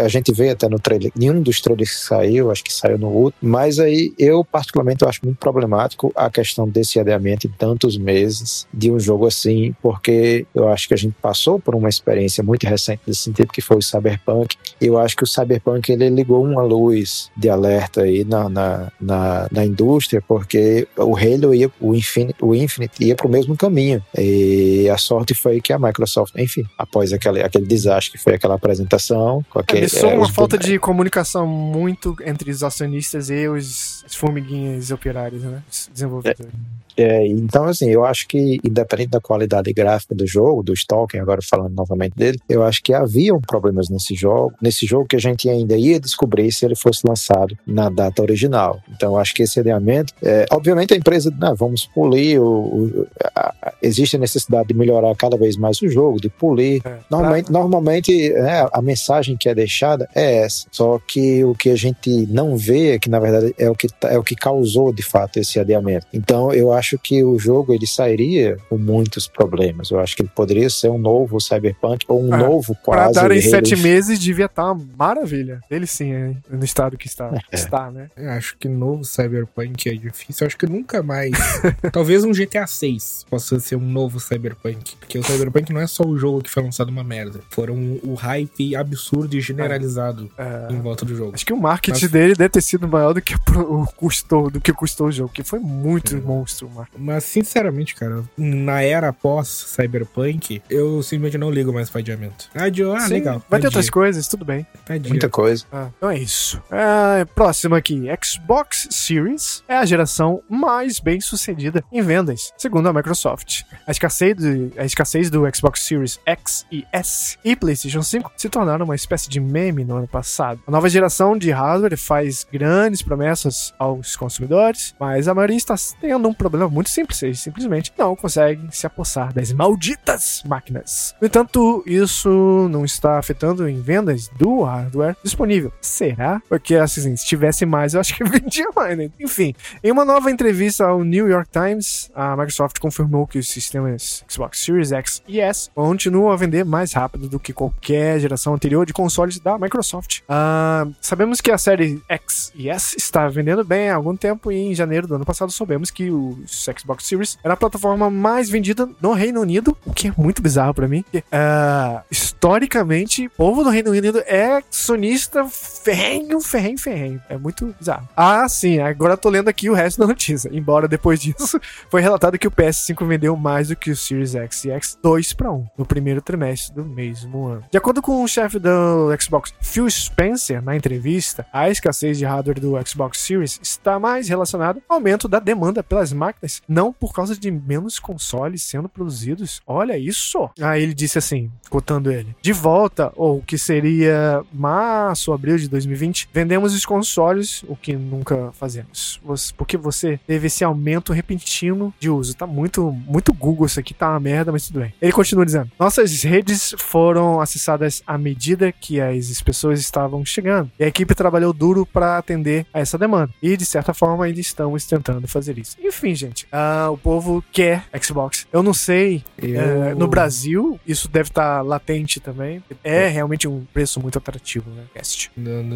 A gente vê até no trailer, nenhum dos trailers que saiu, acho que saiu no último. Mas aí eu, particularmente, eu acho muito problemático a questão desse adiamento em tantos meses de um jogo assim, porque eu acho que a gente passou por uma experiência muito recente nesse sentido, que foi o Cyberpunk. E eu acho que o Cyberpunk ele ligou uma luz de alerta aí na, na, na, na indústria, porque o Halo ia, o Infinite, o Infinite ia para o mesmo caminho. E a sorte foi que a Microsoft, enfim, após aquele, aquele desastre que foi aquela apresentação. Com aquele, é, é uma falta de comunicação muito entre os acionistas e os, formiguinhas operários, né? Os desenvolvedores. É. É, então, assim, eu acho que, independente da qualidade gráfica do jogo, do Stalker, agora falando novamente dele, eu acho que haviam problemas nesse jogo, nesse jogo que a gente ainda ia descobrir se ele fosse lançado na data original. Então, eu acho que esse adiamento, é, obviamente, a empresa, não, vamos polir, o, o a, existe a necessidade de melhorar cada vez mais o jogo, de polir. É, normalmente, normalmente né, a mensagem que é deixada é essa, só que o que a gente não vê é que, na verdade, é o que, é o que causou, de fato, esse adiamento. Então, eu acho acho que o jogo ele sairia com muitos problemas. Eu acho que ele poderia ser um novo Cyberpunk ou um é, novo quase. Pra dar em sete meses devia estar tá uma maravilha. Ele sim, é, no estado que está, [laughs] é. está né? Eu acho que novo Cyberpunk é difícil. Eu acho que nunca mais. [laughs] Talvez um GTA 6 possa ser um novo Cyberpunk. Porque o Cyberpunk não é só o jogo que foi lançado uma merda. Foram o hype absurdo e generalizado é. em volta do jogo. Acho que o marketing Mas... dele deve ter sido maior do que o custou, do que custou o jogo, que foi muito monstro Mas, sinceramente, cara, na era pós-Cyberpunk, eu simplesmente não ligo mais pra adiamento. Adiou, ah, Sim, legal. Vai ter outras coisas, tudo bem. adia. Muita coisa. Ah, então é isso. É, próximo aqui, Xbox Series é a geração mais bem sucedida em vendas, segundo a Microsoft. A escassez, do, a escassez do Xbox Series X e S e PlayStation 5 se tornaram uma espécie de meme no ano passado. A nova geração de hardware faz grandes promessas aos consumidores, mas a maioria está tendo um problema muito simples, eles simplesmente não conseguem se apossar das malditas máquinas. No entanto, isso não está afetando em vendas do hardware disponível. Será? Porque assim, se tivesse mais, eu acho que [laughs] vendia mais, né? Enfim, em uma nova entrevista ao New York Times, a Microsoft confirmou que os sistemas Xbox Series X e S continuam a vender mais rápido do que qualquer geração anterior de consoles da Microsoft. Ah, sabemos que a série X e S está vendendo bem há algum tempo e em janeiro do ano passado soubemos que o Xbox Series era a plataforma mais vendida no Reino Unido, o que é muito bizarro pra mim. porque, ah, historicamente, o povo do Reino Unido é sonista ferrenho, ferrenho, ferrenho. É muito bizarro. Ah, sim, agora tô lendo aqui o resto da notícia. Embora depois disso [laughs] foi relatado que o PS5 vendeu mais do que o Series X e X 2 para 1 no primeiro trimestre do mesmo ano. De acordo com o chefe do Xbox, Phil Spencer, na entrevista, a escassez de hardware do Xbox Series está mais relacionada ao aumento da demanda pelas máquinas, não por causa de menos consoles sendo produzidos. Olha isso! Aí ele disse assim, cotando ele: De volta, ou que seria março, abril de 2020, vendemos os consoles, o que nunca fazemos. Porque você teve esse aumento repentino de uso. Tá muito, muito Google isso aqui, tá uma merda, mas tudo bem. Ele continua dizendo: Nossas redes foram acessadas à medida que as pessoas estavam chegando. E a equipe trabalhou duro para atender a essa demanda. E de certa forma, eles estamos tentando fazer isso. Enfim, gente, ah, o povo quer Xbox. Eu não sei Eu- é, no Brasil, isso deve estar latente também. É realmente um preço muito atrativo, né? Cast. dando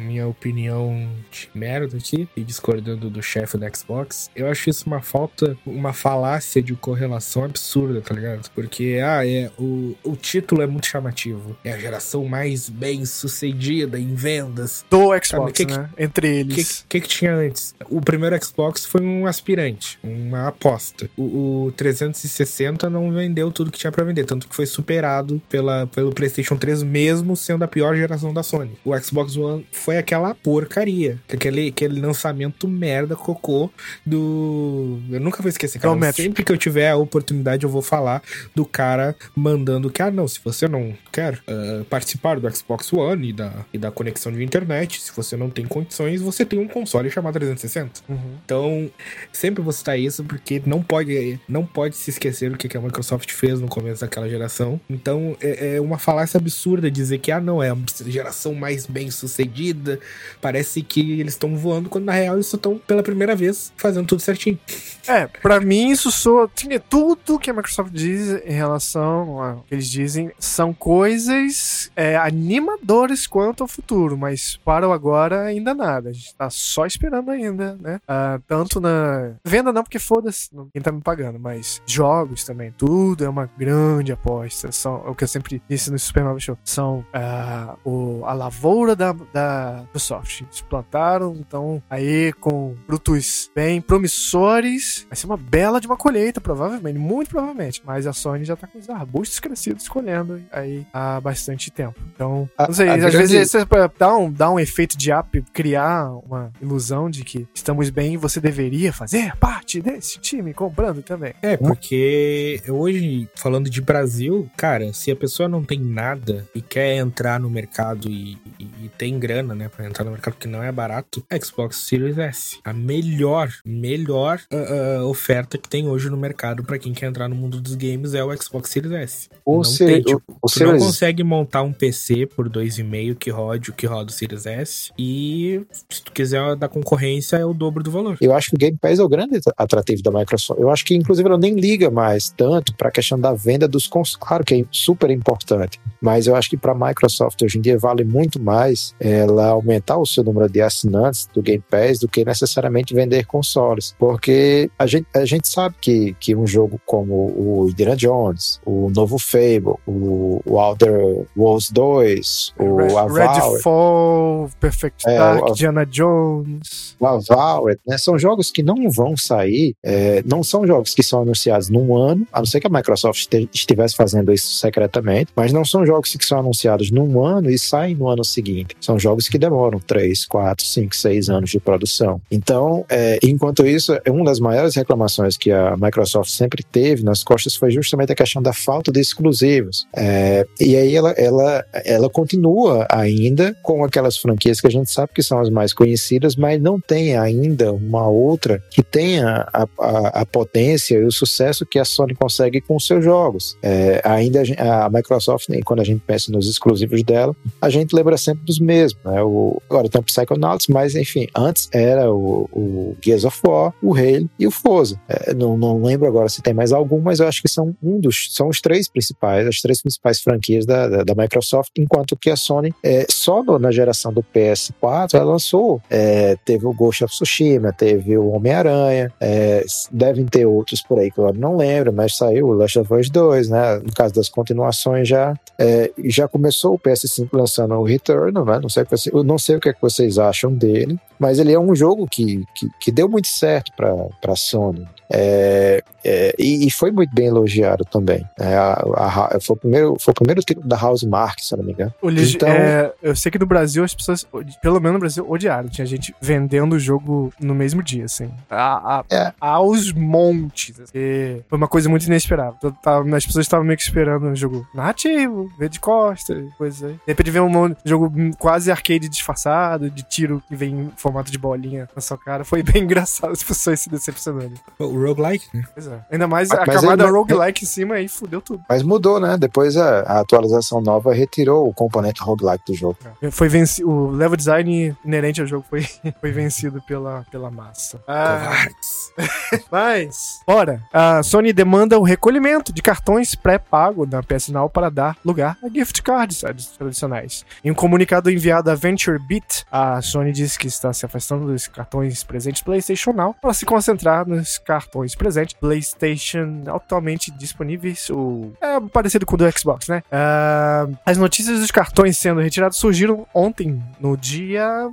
minha opinião de merda aqui e discordando do chefe da Xbox, eu acho isso uma falta, uma falácia de correlação absurda, tá ligado? Porque, ah, é, o, o título é muito chamativo. É a geração mais bem sucedida em vendas. Do Xbox, que que- né? Entre O que, eles. que, que tinha antes? O primeiro Xbox foi um aspirante, uma aposta. O, o 360 não vendeu tudo que tinha pra vender, tanto que foi superado pela, pelo PlayStation 3, mesmo sendo a pior geração da Sony. O Xbox One foi aquela porcaria, aquele, aquele lançamento merda, cocô do. Eu nunca vou esquecer, cara. Promete. Sempre que eu tiver a oportunidade, eu vou falar do cara mandando que, ah, não, se você não quer ah, participar do Xbox One e da, e da conexão de internet, se você não tem condições, você tem um console chamado 360. Uhum. Então, sempre vou citar isso porque não pode, não pode se esquecer o que a Microsoft fez no começo daquela geração. Então, é, é uma falácia absurda dizer que, ah, não, é a geração mais bem sucedida. Parece que eles estão voando, quando na real eles estão pela primeira vez fazendo tudo certinho. É, pra mim isso soa. Tudo que a Microsoft diz em relação ao que eles dizem são coisas é, animadoras quanto ao futuro, mas para o agora ainda nada. A gente tá só esperando ainda, né? Ah, tanto na. Venda não, porque foda-se quem tá me pagando, mas jogos também. Tudo é uma grande aposta. São, é o que eu sempre disse no Super Mario Show. São ah, o, a lavoura da, da Microsoft. Eles plantaram, então aí com frutos bem promissores. Vai ser uma bela de uma colheita, provavelmente, muito provavelmente. Mas a Sony já tá com os arbustos crescidos colhendo aí há bastante tempo. Então, A- não sei, às grande- vezes pra dar um, dar um efeito de up, criar uma ilusão de que estamos bem e você deveria fazer parte desse time comprando também. É, porque hoje, falando de Brasil, cara, se a pessoa não tem nada e quer entrar no mercado e, e- e tem grana, né, pra entrar no mercado que não é barato, Xbox Series S. A melhor, melhor ah, ah, oferta que tem hoje no mercado pra quem quer entrar no mundo dos games é o Xbox Series S. O, Não se- tem, tipo, o Tu não consegue montar um PC por 2,5 que rode o que roda o Series S. E se tu quiser da concorrência, é o dobro do valor. Eu acho que o Game Pass é o grande atrativo da Microsoft. Eu acho que, inclusive, ela nem liga mais tanto para a questão da venda dos consoles. Claro que é super importante, mas eu acho que para a Microsoft hoje em dia vale muito mais ela aumentar o seu número de assinantes do Game Pass do que necessariamente vender consoles. Porque a gente, a gente sabe que, que um jogo como o Indiana Jones, o novo Fable, o, o Outer Worlds 2, o Red- Avowed, Redfall, Perfect É, Dark, o- Diana Jones. o Avowed, né? São jogos que não vão sair, é, não são jogos que são anunciados num ano, a não ser que a Microsoft estivesse fazendo isso secretamente, mas não são jogos que são anunciados num ano e saem no ano seguinte. São jogos que demoram 3, 4, 5, 6 anos de produção. Então, é, enquanto isso, uma das maiores reclamações que a Microsoft sempre teve nas costas foi justamente a questão da falta de exclusivos. É, e aí ela, ela, ela continua ainda com aquelas franquias que a gente sabe que são as mais conhecidas, mas não tem ainda uma outra que tenha a, a, a potência e o sucesso que a Sony consegue com seus jogos. É, ainda a, a, Microsoft, quando a gente pensa nos exclusivos dela, a gente lembra sempre dos mesmos. Né? O, agora tem o Psychonauts, mas enfim, antes era o, o Gears of War, o Halo e o Forza. É, não, não lembro agora se tem mais algum, mas eu acho que são um dos são os três principais, as três principais franquias da, da, da Microsoft, enquanto que a Sony, é, só no, na geração do PS4, ela lançou, é, teve o Ghost of Tsushima, teve o Homem-Aranha, é, devem ter outros por aí que eu não lembro, mas saiu o Last of Us 2, né? No caso das continuações já, é, já começou o PS5 lançando o Return, né? Não sei, eu não sei o que, é que vocês acham dele, mas ele é um jogo que, que, que deu muito certo para a Sony. É, é, e, e, foi muito bem elogiado também. É, a, a, foi, o primeiro, foi o primeiro título da House Mark, se eu não me engano. então, é, eu sei que no Brasil as pessoas, pelo menos no Brasil, odiaram. Tinha gente vendendo o jogo no mesmo dia, assim. A, a, é. Aos montes. Assim. Foi uma coisa muito inesperada. As pessoas estavam meio que esperando um jogo narrativo, ver de costa, coisa aí. De repente vem um jogo quase arcade disfarçado, de tiro que vem em formato de bolinha na sua cara. Foi bem [laughs] engraçado as pessoas se decepcionando. O roguelike, né? Pois é. Ainda mais a camada ele... roguelike em cima aí fudeu tudo. Mas mudou, né? Depois a, a, atualização nova retirou o componente roguelike do jogo. É. Foi vencido. O level design inerente ao jogo foi, [laughs] foi vencido pela, pela massa. Ah, [laughs] mas, bora. A Sony demanda o recolhimento de cartões pré-pago na PS Now para dar lugar a gift cards tradicionais. Em um comunicado enviado à Venture Beat, a Sony disse que está se afastando dos cartões presentes PlayStation Now para se concentrar nos cartões presentes PlayStation atualmente disponíveis, o é parecido com o do Xbox, né? Uh, as notícias dos cartões sendo retirados surgiram ontem, no dia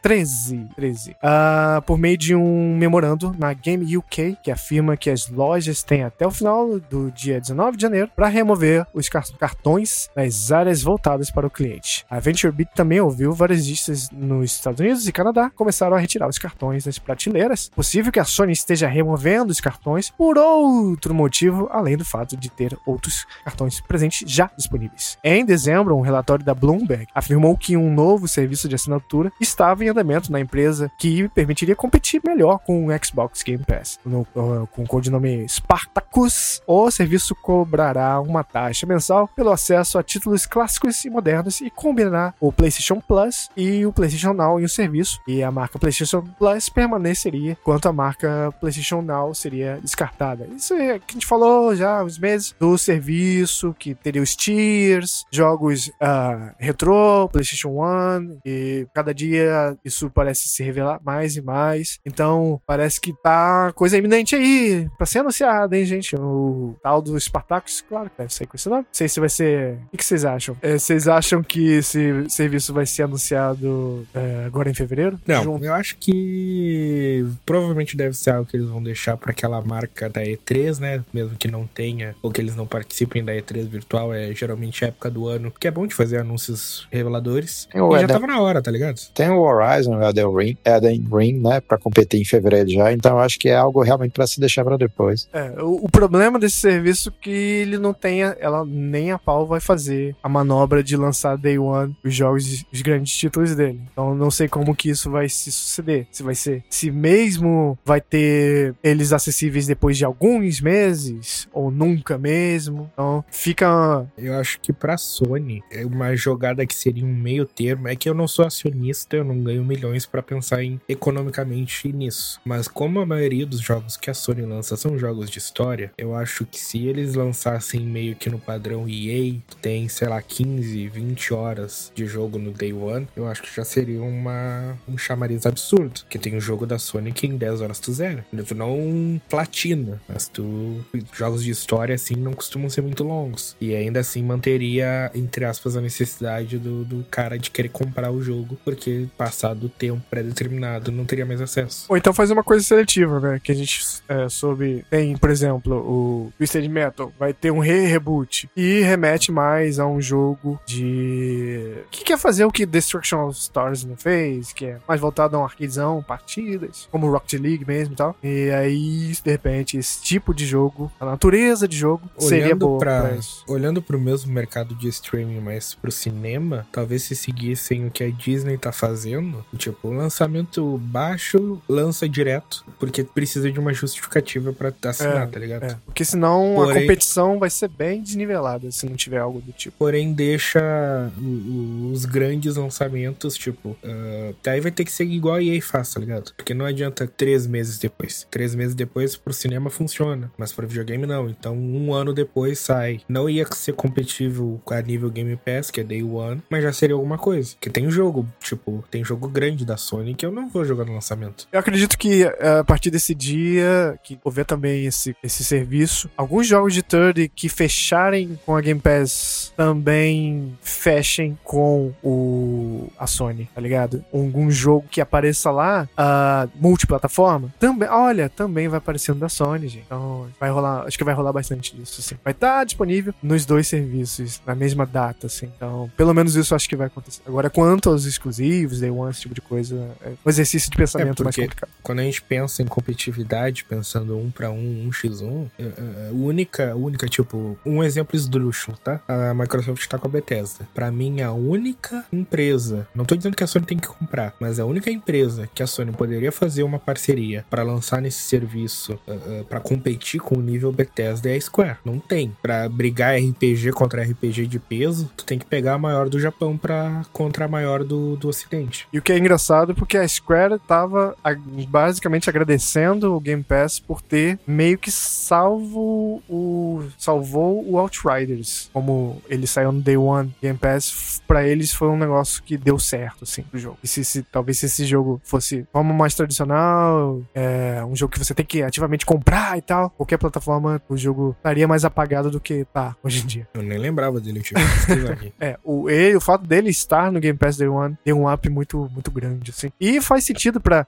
13, 13 uh, por meio de um memorando na Game UK, que afirma que as lojas têm até o final do dia 19 de janeiro para remover os cartões das áreas voltadas para o cliente. A VentureBeat também ouviu várias listas nos Estados Unidos e Canadá começaram a retirar os cartões das prateleiras. Possível que a Sony esteja removendo os cartões por outro motivo, além do fato de ter outros cartões presentes já disponíveis. Em dezembro, um relatório da Bloomberg afirmou que um novo serviço de assinatura estava em andamento na empresa que permitiria competir melhor com o Xbox Game Pass. No, com o codinome Spartacus, o serviço cobrará uma taxa mensal pelo acesso a títulos clássicos e modernos e combinará o PlayStation Plus e o PlayStation Now em um serviço. E a marca PlayStation Plus permaneceria, enquanto a marca PlayStation Now seria descartada. Isso é que a gente falou já há uns meses do serviço que teria os tiers, jogos uh, PlayStation One, e cada dia isso parece se revelar mais e mais. Então parece que tá coisa iminente aí pra ser anunciada, hein, gente? O tal do Spartacus, claro que deve sair com esse nome. Não sei se vai ser. O que vocês acham? É, vocês acham que esse serviço vai ser anunciado é, agora em fevereiro? Não, Junto? eu acho que provavelmente deve ser algo que eles vão deixar para aquela marca da E3, né? Mesmo que não tenha, ou que eles não participem da E3 virtual, é geralmente época do ano, que é bom de fazer anúncios reveladores. e já tava na hora, tá ligado? Tem o Horizon, o Elden Ring, Elden Ring, né? Pra competir em fevereiro já, então eu acho que é algo realmente para se deixar para depois. É, o, o, problema desse serviço é que ele não tem, ela nem a pau vai fazer a manobra de lançar Day One os jogos, os grandes títulos dele. Então não sei como que isso vai se suceder. Se vai ser, se mesmo vai ter eles acessíveis depois de alguns meses ou nunca mesmo. Então fica. Eu acho que para Sony é uma jogada que seria um meio termo. É que eu não sou acionista, eu não ganho milhões para pensar em economicamente nisso. Mas como a maioria dos jogos que a Sony lança são jogos de história, eu acho que se eles lançassem meio que no padrão EA, que tem, sei lá, 15, 20 horas de jogo no Day One, eu acho que já seria uma, um chamariz absurdo. Que tem um jogo da Sony que em 10 horas tu zera. Tu não platina, mas tu. Jogos de história, assim, não costumam ser muito longos. E ainda assim manteria, entre aspas, a necessidade do, do cara de querer comprar o jogo, porque passar passado o tempo pré-determinado, não teria mais acesso. Ou então fazer uma coisa seletiva, né? Que a gente é, soube. Tem, por exemplo, o Twisted Metal vai ter um re-reboot e remete mais a um jogo de. que quer fazer o que Destruction of Stars não fez, que é mais voltado a um arcadezão, partidas, como Rocket League mesmo e tal. E aí, de repente, esse tipo de jogo, a natureza de jogo, seria Olhando boa pra, pra isso. olhando pro mesmo mercado de streaming, mas pro cinema, talvez se seguissem o que a Disney tá fazendo, tipo, o lançamento baixo, lança direto, porque precisa de uma justificativa pra assinar, É, tá ligado? É, porque senão a Porém- competição vai ser bem desnivelada se não tiver algo do tipo. Porém, deixa os grandes lançamentos, tipo. ah, daí vai ter que ser igual a EA faz, tá ligado? Porque não adianta três meses depois. Três meses depois pro cinema funciona, mas pro videogame não. Então, um ano depois sai. Não ia ser competitivo a nível Game Pass, que é Day One, mas já seria alguma coisa. Porque tem jogo, tipo, tem jogo grande da Sony que eu não vou jogar no lançamento. Eu acredito que eh, a partir desse dia, que houver também esse, esse serviço, alguns jogos de third que fecharem com a Game Pass também fechem com o a Sony, tá ligado? Algum jogo que apareça lá, ah, multiplataforma, também, olha, também vai aparecer no da Sony, gente. Então, vai rolar, acho que vai rolar bastante disso, assim. Vai estar disponível nos dois serviços na mesma data, assim. Então, pelo menos isso acho que vai acontecer. Agora, quanto aos exclusivos, Day esse tipo de coisa, é um exercício de pensamento mais porque- complicado. Quando a gente pensa em competitividade, pensando um pra um, um x 1 é, é, única, única, tipo, um exemplo esdrúxulo, tá? A Microsoft tá com a Bethesda. Pra mim, a única empresa, não tô dizendo que a Sony tem que comprar, mas a única empresa que a Sony poderia fazer uma parceria pra lançar nesse serviço, uh, uh, pra competir com o nível Bethesda é a Square. Não tem. Pra brigar RPG contra RPG de peso, tu tem que pegar a maior do Japão pra contra a maior do, do Ocidente. E o que é engraçado porque a Square tava basicamente agradecendo o Game Pass por ter meio que salvo o salvou o Outriders, como ele saiu no Day One Game Pass, pra eles foi um negócio que deu certo assim pro jogo. E se, se- talvez se esse jogo fosse forma mais tradicional, é, um jogo que você tem que ativamente comprar e tal, qualquer plataforma o jogo estaria mais apagado do que tá hoje em dia. Eu nem lembrava dele, aqui. [laughs] É, o, ele, o fato dele estar no Game Pass Day One deu um up muito, muito grande, assim. E faz sentido pra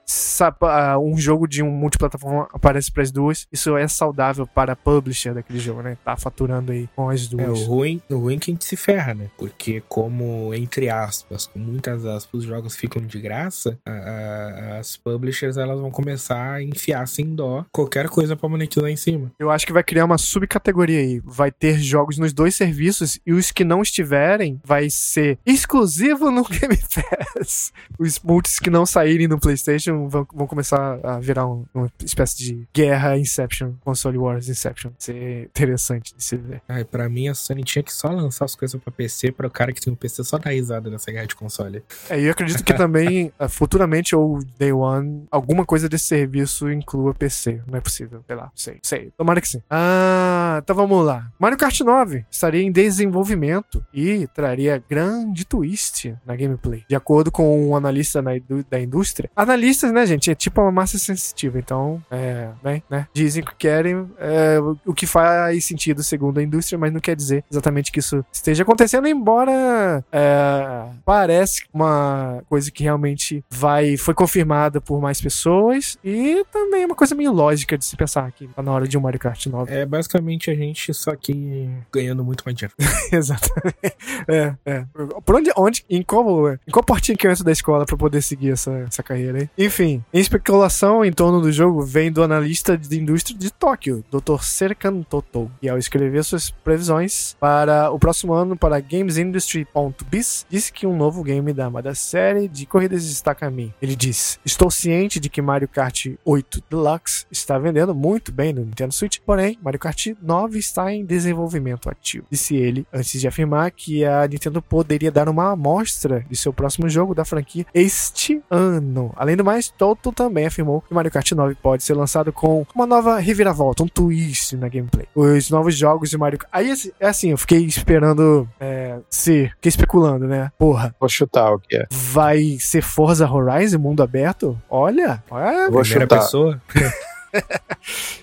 ah, um jogo de um multiplataforma aparece para as duas. Isso é saudável para a publisher daquele jogo, né? Tá faturando aí com as É, duas. o ruim, o ruim é que a gente se ferra, né? Porque como, entre aspas, com muitas aspas, os jogos ficam de graça, a- a- as publishers elas vão começar a enfiar sem dó qualquer coisa pra monetizar em cima. Eu acho que vai criar uma subcategoria aí. Vai ter jogos nos dois serviços e os que não estiverem vai ser exclusivo no [laughs] Game Pass. Os multis que não saírem no PlayStation vão, vão começar a virar um- uma espécie de guerra Inception, console wars Inception. Vai ser interessante de se ver. Ai, pra mim a Sony tinha que só lançar as coisas pra PC para o cara que tem um PC só dar risada nessa guerra de console. É, e eu acredito que também, eh, [laughs] futuramente, ou Day One, alguma coisa desse serviço inclua PC. Não é possível. Sei lá, sei, sei. Tomara que sim. Ah, então vamos lá. Mario Kart 9 estaria em desenvolvimento e traria grande twist na gameplay. De acordo com um analista na da indústria. Analistas, né, gente? É tipo uma massa sensitiva. Então, é, né? né? Dizem que querem é, o- que faz sentido segundo a indústria, mas não quer dizer exatamente que isso esteja acontecendo, embora é, parece uma coisa que realmente vai foi confirmada por mais pessoas e também é uma coisa meio lógica de se pensar que tá na hora de um Mario Kart 9. É basicamente a gente só que ganhando muito mais dinheiro. [laughs] Exatamente. É, é. Por onde, onde em, qual, em qual portinha que eu entro da escola pra poder seguir essa, essa carreira aí? Enfim, em especulação em torno do jogo vem do analista de indústria de Tóquio, Dr. Serkan Toto, que ao escrever suas previsões para o próximo ano para GamesIndustry.biz, disse que um novo game da amada série de corridas está a caminho. Ele diz: Estou ciente de que Mario Kart 8 Deluxe está vendendo muito bem no Nintendo Switch, porém, Mario Kart 9 está em desenvolvimento ativo. Disse ele antes de afirmar que a Nintendo poderia dar uma amostra de seu próximo jogo da franquia este ano. Além do mais, Toto também afirmou que Mario Kart 9 pode ser lançado com uma nova reviravolta, um twist na gameplay. Os novos jogos de Mario Kart. Aí, é assim, eu fiquei esperando é, ser. Fiquei especulando, né? Porra, Vou chutar o que é. vai ser Forza Horizon mundo aberto? Olha, olha. Vou Primeira chutar. pessoa. [laughs] [laughs]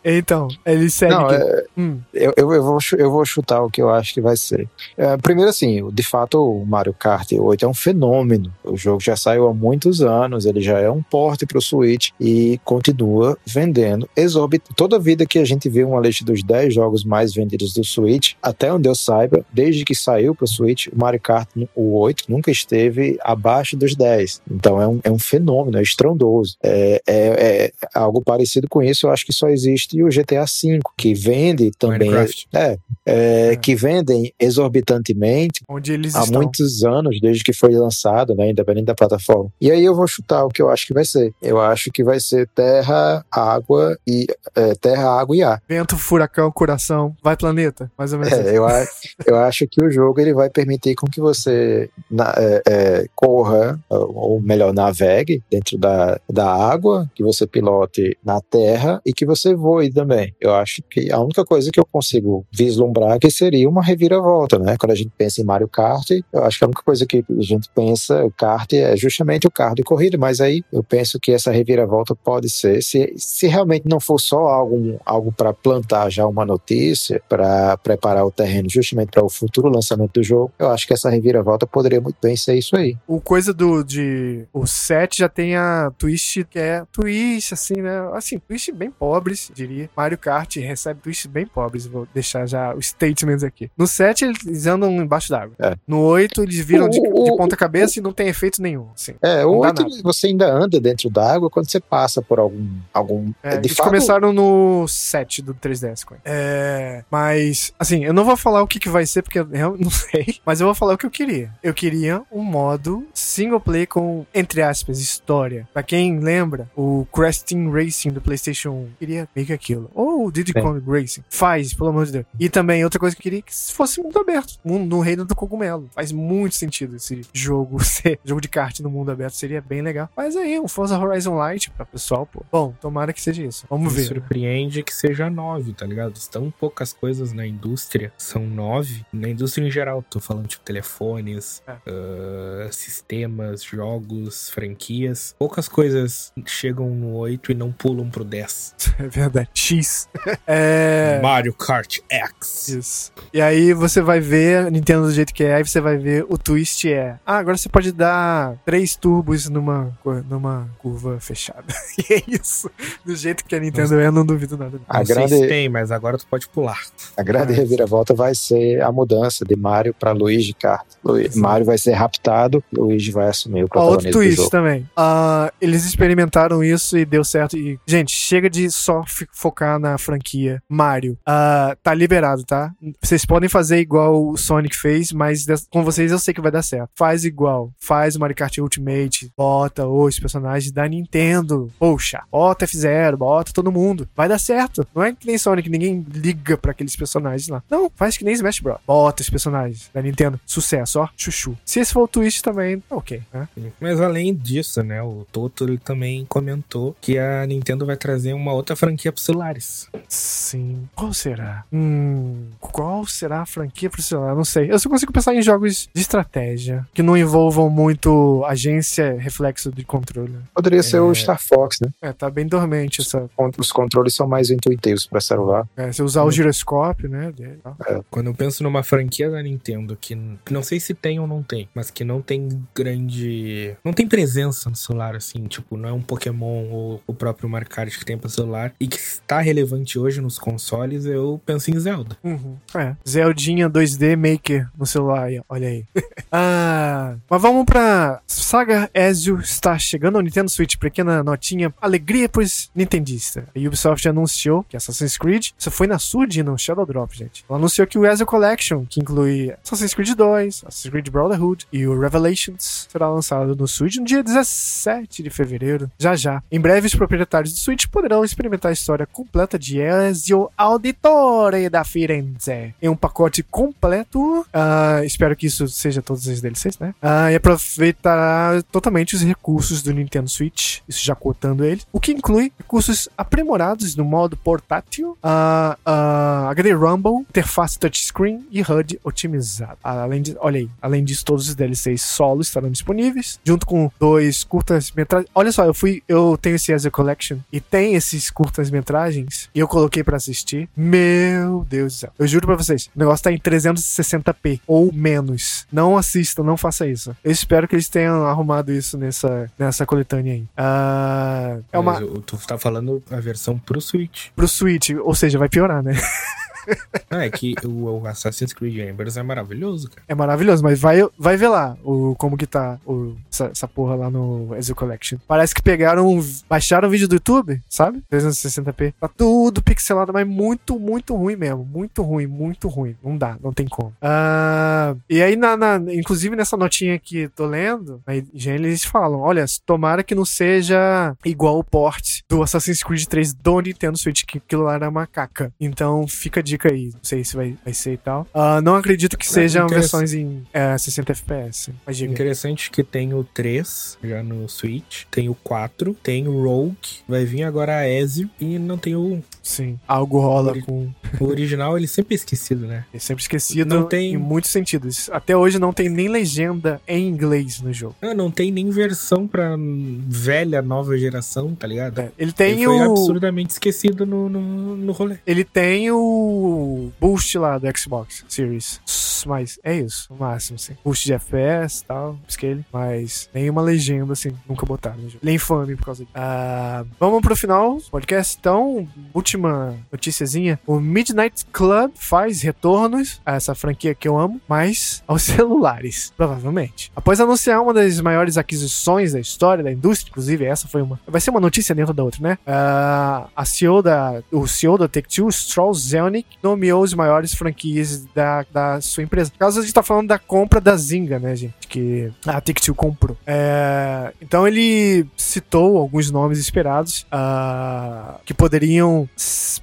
Então, ele segue. Não, é, Hum, eu, eu, vou, eu vou chutar o que eu acho que vai ser. É, primeiro, assim, de fato, o Mario Kart 8 é um fenômeno. O jogo já saiu há muitos anos, ele já é um porte para o Switch e continua vendendo exorbitante. Toda vida que a gente vê uma lista dos 10 jogos mais vendidos do Switch, até onde eu saiba, desde que saiu para o Switch, o Mario Kart o 8 nunca esteve abaixo dos 10. Então é um, é um fenômeno, é estrondoso. É, é, é algo parecido com isso, eu acho que só existe o GTA V, que vende também. É, é, É. que vendem exorbitantemente onde eles há estão. muitos anos, desde que foi lançado, né, independente da plataforma. E aí eu vou chutar o que eu acho que vai ser. Eu acho que vai ser terra, água e é, terra, água e ar. Vento, furacão, coração, vai planeta, mais ou menos. assim. É, eu, a- eu acho que o jogo ele vai permitir com que você na- é, é, corra, ou melhor, navegue dentro da, da água, que você pilote na terra e que você voe também. Eu acho que a única coisa que eu consigo vislumbrar que seria uma reviravolta, né? Quando a gente pensa em Mario Kart, eu acho que a única coisa que a gente pensa, o kart é justamente o carro de corrida, mas aí eu penso que essa reviravolta pode ser, se, se realmente não for só algo, algo para plantar já uma notícia, para preparar o terreno justamente para o futuro lançamento do jogo, eu acho que essa reviravolta poderia muito bem ser isso aí. O coisa do de o 7 já tem a twist que é twist assim, né? Assim, twist bem pobres, diria. Mario Kart recebe twists bem pobres, vou deixar já os statements aqui. No 7 eles andam embaixo d'água. É. No 8 eles viram de, O- de o- ponta cabeça e não tem efeito nenhum, assim. É, é que nada. você ainda anda dentro da água quando você passa por algum. algum É, de eles fato, começaram no 7 do 3DS. com ele. É, mas, assim, eu não vou falar o que, que vai ser, porque eu [laughs] não sei. Mas eu vou falar o que eu queria. Eu queria um modo single play com, entre aspas, história. Pra quem lembra, o Crash Team Racing do PlayStation 1 queria meio que aquilo. Ou o Diddy. Kong Racing. Faz, pelo amor de Deus. E também, outra coisa que eu queria é que fosse mundo aberto. Mundo no reino do cogumelo. Faz muito sentido esse jogo [laughs] ser jogo de kart no mundo aberto. Seria bem legal. Mas aí, um Forza Horizon Light pra pessoal, pô. Bom, tomara que seja isso. Vamos Me ver. surpreende que seja nove, tá ligado? Tão poucas coisas na indústria, são nove. Na indústria em geral, tô falando tipo telefones, É. ah, sistemas, jogos, franquias. Poucas coisas chegam no 8 e não pulam pro 10. [laughs] É verdade. X. é. Mario Kart X. Isso. E aí você vai ver a Nintendo do jeito que é, aí você vai ver o twist é. Ah, agora você pode dar três turbos numa, numa curva fechada. [laughs] e é isso. Do jeito que a Nintendo é, eu não duvido nada. A não sei grande- se tem, mas agora tu pode pular. A grande Ah, reviravolta vai ser a mudança de Mario para Luigi Kart. Mario vai ser raptado, Luigi vai assumir o outro protagonismo do twist jogo. também. Ah, eles experimentaram isso e deu certo. E, gente, chega de só focar na franquia Mario. Ah, tá liberado, tá? Vocês podem fazer igual o Sonic fez, mas com vocês eu sei que vai dar certo. Faz igual. Faz Mario Kart Ultimate. Bota os personagens da Nintendo. Poxa, bota F0, bota todo mundo. Vai dar certo. Não é que nem Sonic, ninguém liga pra aqueles personagens lá. Não, faz que nem Smash Bros. Bota os personagens da Nintendo. Sucesso, ó. Chuchu. Se esse for o twist também, ok, né? Mas além disso, né, o Toto ele também comentou que a Nintendo vai trazer uma outra franquia pro celulares. Sim. Qual será? Hum. Qual será a franquia pro celular? Não sei. Eu só consigo pensar em jogos de estratégia que não envolvam muito agência, reflexo de controle. Poderia ser É. o Star Fox, né? É, tá bem dormente essa. Os controles são mais intuitivos para celular. É, você usar o giroscópio, né? tal. Quando eu penso numa franquia da Nintendo que não sei se tem ou não tem, mas que não tem grande. não tem presença no celular, assim, tipo, não é um Pokémon ou o próprio Mario Kart que tem pra celular e que está relevante hoje nos consoles, eu penso em Zelda. Uhum. É. Zeldinha 2D Maker no celular olha aí. [laughs] ah, mas vamos pra Saga Ezio está chegando ao Nintendo Switch. Pequena notinha, alegria pros Nintendista. A Ubisoft anunciou que Assassin's Creed, isso foi na Sud no Shadow Drop, gente. Ela anunciou que o Ezio Collection, que inclui Assassin's Creed 2, Assassin's Creed Brotherhood e o Revelations, será lançado no Switch no dia 17 de fevereiro. Já já. Em breve, os proprietários do Switch poderão experimentar a história completa de Ezio Auditore da Firenze em um pacote completo. Ah, espero que isso seja todos os DLCs, né? Ah, e aproveitará totalmente os recursos do Nintendo Switch, isso já cotando ele, o que inclui recursos aprimorados no modo portátil, ah, ah, HD Rumble, interface touchscreen e HUD otimizado. Além de, olha aí, além disso, todos os DLCs solo estarão disponíveis, junto com dois curtas-metragens. Olha só, eu fui, eu tenho esse Ezio Collection e tem esses curtas-metragens e eu coloquei pra assistir. Meu Deus do céu. Eu juro pra vocês, o negócio tá em 360p ou menos. Não assistam, não faça isso. Eu espero que eles tenham arrumado isso nessa, nessa coletânea aí. Ah, é uma. Tu tá falando a versão pro Switch. Pro Switch, ou seja, vai piorar, né? [laughs] [laughs] Ah, é que o, Assassin's Creed Embers é maravilhoso, cara. É maravilhoso, mas vai, vai ver lá o, como que tá o, essa, essa porra lá no Ezio Collection. Parece que pegaram, baixaram o vídeo do YouTube, sabe? 360p. Tá tudo pixelado, mas muito, muito ruim mesmo. Muito ruim, muito ruim. Não dá, não tem como. Ah, e aí, na, na- inclusive nessa notinha que tô lendo, aí já eles falam: olha, tomara que não seja igual o port do Assassin's Creed 3 do Nintendo Switch, que aquilo lá era uma caca. Então fica dica aí. Não sei se vai, vai ser e tal. Ah, não acredito que sejam interessante. versões em é, 60 FPS. Mas. Interessante que tem o 3 já no Switch, tem o 4, tem o Rogue, vai vir agora a Ezio e não tem o. Sim, algo rola Ori- com. o original, ele sempre é esquecido, né? É sempre esquecido Não tem- em muitos sentidos. Até hoje não tem nem legenda em inglês no jogo. Ah, não tem nem versão pra velha, nova geração, tá ligado? É, Ele tem ele foi o. absurdamente esquecido no, no, no rolê. Ele tem o boost lá do Xbox Series. Mas é isso, no máximo, assim. Boost de FPS e tal, scale. Mas nenhuma legenda, assim, nunca botaram no jogo. É infame por causa disso. Ah, vamos pro final do podcast, então. Última noticiazinha. O Midnight Club faz retornos a essa franquia que eu amo, mas aos [laughs] celulares, provavelmente. Após anunciar uma das maiores aquisições da história da indústria, inclusive essa foi uma. Vai ser uma notícia dentro da outra, né? Ah, a CEO da, o CEO da Take-Two, Strauss Zelnick, nomeou os maiores franquias da, da sua empresa. Caso, a gente tá falando da compra da Zynga, né, gente? Que a Take-Two comprou. É, então ele citou alguns nomes esperados ah, que poderiam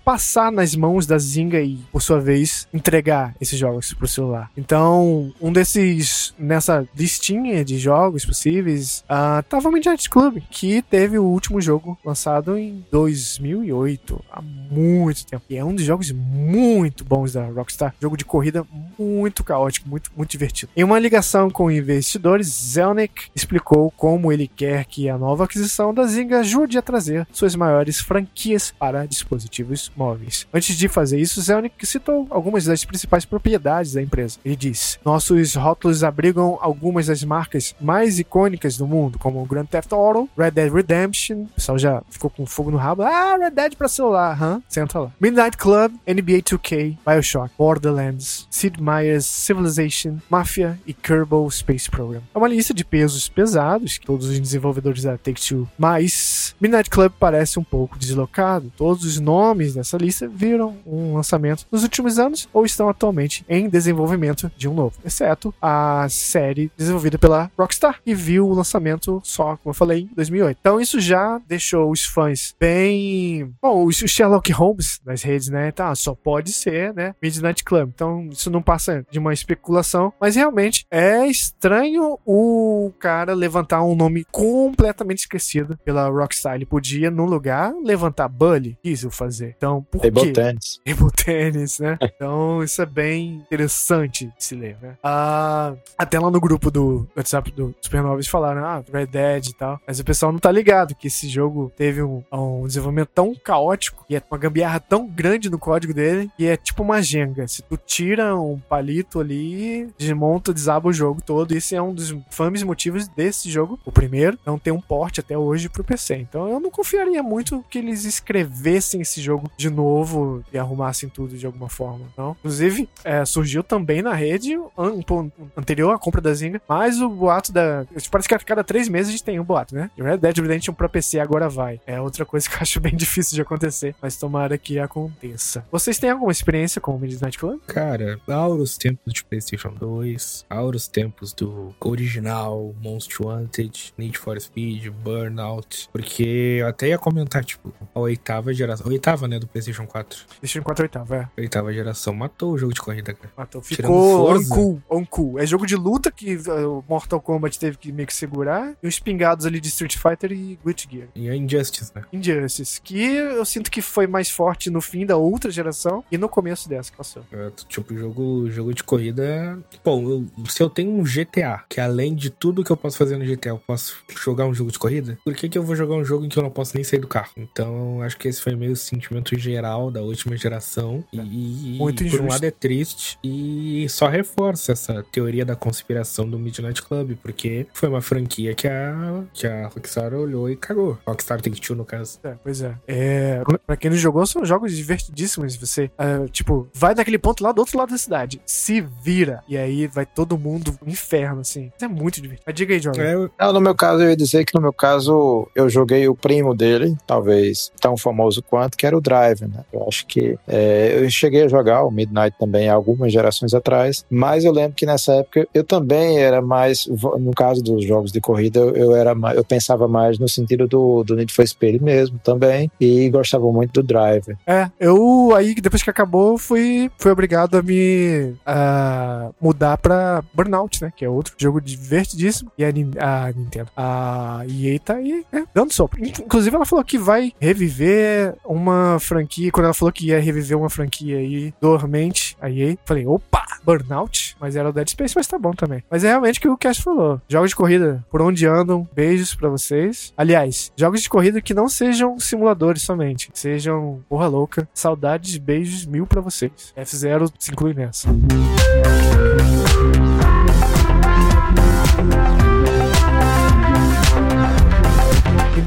passar nas mãos da Zynga e, por sua vez, entregar esses jogos pro celular. Então, um desses, nessa listinha de jogos possíveis, ah, tava o Midnight Club, que teve o último jogo lançado em 2008, há muito tempo. E é um dos jogos muito bons da Rockstar. Jogo de corrida muito caótico, muito, muito divertido. Em uma ligação com investidores, Zelnick explicou como ele quer que a nova aquisição da Zynga ajude a trazer suas maiores franquias para dispositivos móveis. Antes de fazer isso, Zelnick citou algumas das principais propriedades da empresa. Ele disse: Nossos rótulos abrigam algumas das marcas mais icônicas do mundo, como Grand Theft Auto, Red Dead Redemption. O pessoal já ficou com fogo no rabo. Ah, Red Dead pra celular, hã? Senta lá. Midnight Club, NBA 2K, Bioshock, Borderlands, Sid Meier's Civilization, Mafia e Kerbal Space Program. É uma lista de pesos pesados, que todos os desenvolvedores da Take-Two, mas Midnight Club parece um pouco deslocado. Todos os nomes dessa lista viram um lançamento nos últimos anos ou estão atualmente em desenvolvimento de um novo, exceto a série desenvolvida pela Rockstar, que viu o lançamento só, como eu falei, em 2008. Então isso já deixou os fãs bem... Bom, o Sherlock Holmes das redes, né? Tá, só pode ser, né? Midnight Club. Então isso não passa de uma especulação, mas realmente é estranho o cara levantar um nome completamente esquecido pela Rockstar. Ele podia, no lugar, levantar Bully. Quis o fazer. Então, por Table quê? Tennis. [laughs] Table Tennis, né? [laughs] Então isso é bem interessante de se ler, né? Ah, até lá no grupo do WhatsApp do Supernovas falaram, ah, Red Dead e tal. Mas o pessoal não tá ligado que esse jogo teve um, um desenvolvimento tão caótico e é uma gambiarra tão grande no código dele que é tipo uma jenga. Se tu tira um palito ali, desmonta, desaba o jogo todo. E esse é um dos fames motivos desse jogo. O primeiro, não tem um porte até hoje pro PC. Então eu não confiaria muito que eles escrevessem esse jogo de novo e arrumassem tudo de alguma forma, não? Inclusive, é, surgiu também na rede um ponto anterior à compra da Zynga, mas o boato da... Parece que a cada três meses a gente tem um boato, né? Red Dead Redemption pra PC agora vai. É outra coisa que eu acho bem [laughs] difícil de acontecer, mas tomara que aconteça. Vocês têm alguma experiência com o Midnight Club? Cara, auros tempos de PlayStation 2, auros tempos do original, Most Wanted, Need for Speed, Burnout. Porque eu até ia comentar, tipo, a oitava geração. A oitava, né, do PlayStation 4. Deixa eu 64 oitava, é. Oitava geração matou o jogo de corrida, cara. Matou. Ficou Forza. uncool, uncool. É jogo de luta que uh, o Mortal Kombat teve que meio que segurar. E os pingados ali de Street Fighter e Guilty Gear. E a Injustice, né? Injustice, que eu sinto que foi mais forte no fim da outra geração e no começo dessa que passou. É, Tipo, jogo, jogo de corrida. Bom, eu- se eu tenho um GTA, que além de tudo que eu posso fazer no GTA, eu posso jogar um jogo de corrida, por que, que eu vou jogar um jogo em que eu não posso nem sair do carro? Então, acho que esse foi meio o sentimento geral da última geração. E, e, Muito por um lado é triste e só reforça essa teoria da conspiração do Midnight Club, porque foi uma franquia que a, que a Rockstar olhou e cagou. Rockstar Take-Two, no caso. É, pois é. é. Pra quem não jogou, são jogos divertidíssimos. Você, ah, tipo, vai naquele ponto lá do outro lado da cidade, se vira, e aí vai todo mundo inferno, assim. Isso é muito divertido. Mas diga aí, Jorge. É, eu- Não, no meu caso, eu ia dizer que no meu caso, eu joguei o primo dele, talvez tão famoso quanto, que era o Drive, né? Eu acho que é, eu cheguei a jogar o Midnight também algumas gerações atrás, mas eu lembro que nessa época eu também era mais, no caso dos jogos de corrida, eu, era mais, eu pensava mais no sentido do, do Need for Speed mesmo também, e gostava muito do Drive. É, eu aí, depois que acabou, fui, fui obrigado a me ah, mudar pra Burnout, né? Que é outro jogo divertidíssimo. E a, a Nintendo, a EA tá aí, né, dando sopa. Inclusive, ela falou que vai reviver uma franquia. Quando ela falou que ia reviver uma franquia aí dormente, a EA, falei, opa, Burnout? Mas era o Dead Space, mas tá bom também. Mas é realmente o que o Cash falou. Jogos de corrida, por onde andam, beijos pra vocês. Aliás, jogos de corrida que não sejam simuladores somente, sejam porra louca. Saudades, beijos mil pra vocês. F0 se inclui nessa.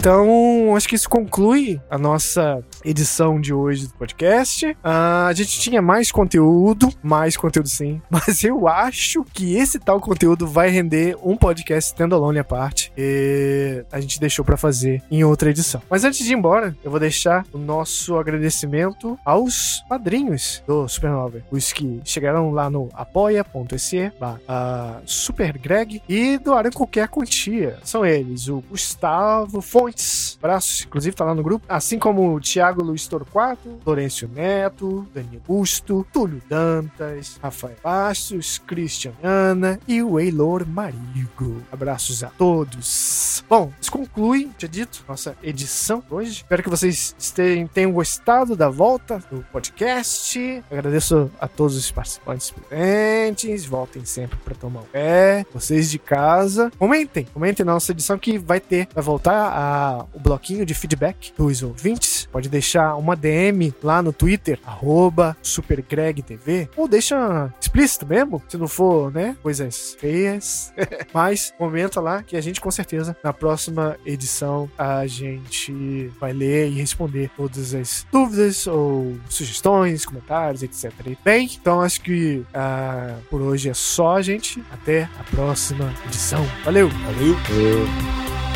Então, acho que isso conclui a nossa edição de hoje do podcast. Ah, a gente tinha mais conteúdo, mais conteúdo sim, [laughs] mas eu acho que esse tal conteúdo vai render um podcast standalone à parte. E a gente deixou pra fazer em outra edição. Mas antes de ir embora, eu vou deixar o nosso agradecimento aos padrinhos do Supernova, os que chegaram lá no apoia.se barra, ah, supergreg e doaram qualquer quantia. São eles, o Gustavo Abraços, inclusive tá lá no grupo, assim como o Thiago Luiz Torquato, Lourenço Neto, Daniel Busto, Túlio Dantas, Rafael Bastos, Christian Ana e o Eilor Marigo. Abraços a todos. Bom, isso conclui, tinha dito, nossa edição hoje. Espero que vocês tenham gostado da volta do podcast. Agradeço a todos os participantes presentes. Voltem sempre para tomar um pé. Vocês de casa, comentem, comentem na nossa edição que vai ter, vai voltar a, o bloquinho de feedback dos ouvintes. Pode deixar uma DM lá no Twitter, arroba SuperGregTV, ou deixa explícito mesmo, se não for, né, coisas feias. [laughs] Mas comenta lá que a gente com certeza na próxima edição a gente vai ler e responder todas as dúvidas ou sugestões, comentários, etc. Bem, então acho que ah, por hoje é só, gente. Até a próxima edição. Valeu! Valeu! Eu-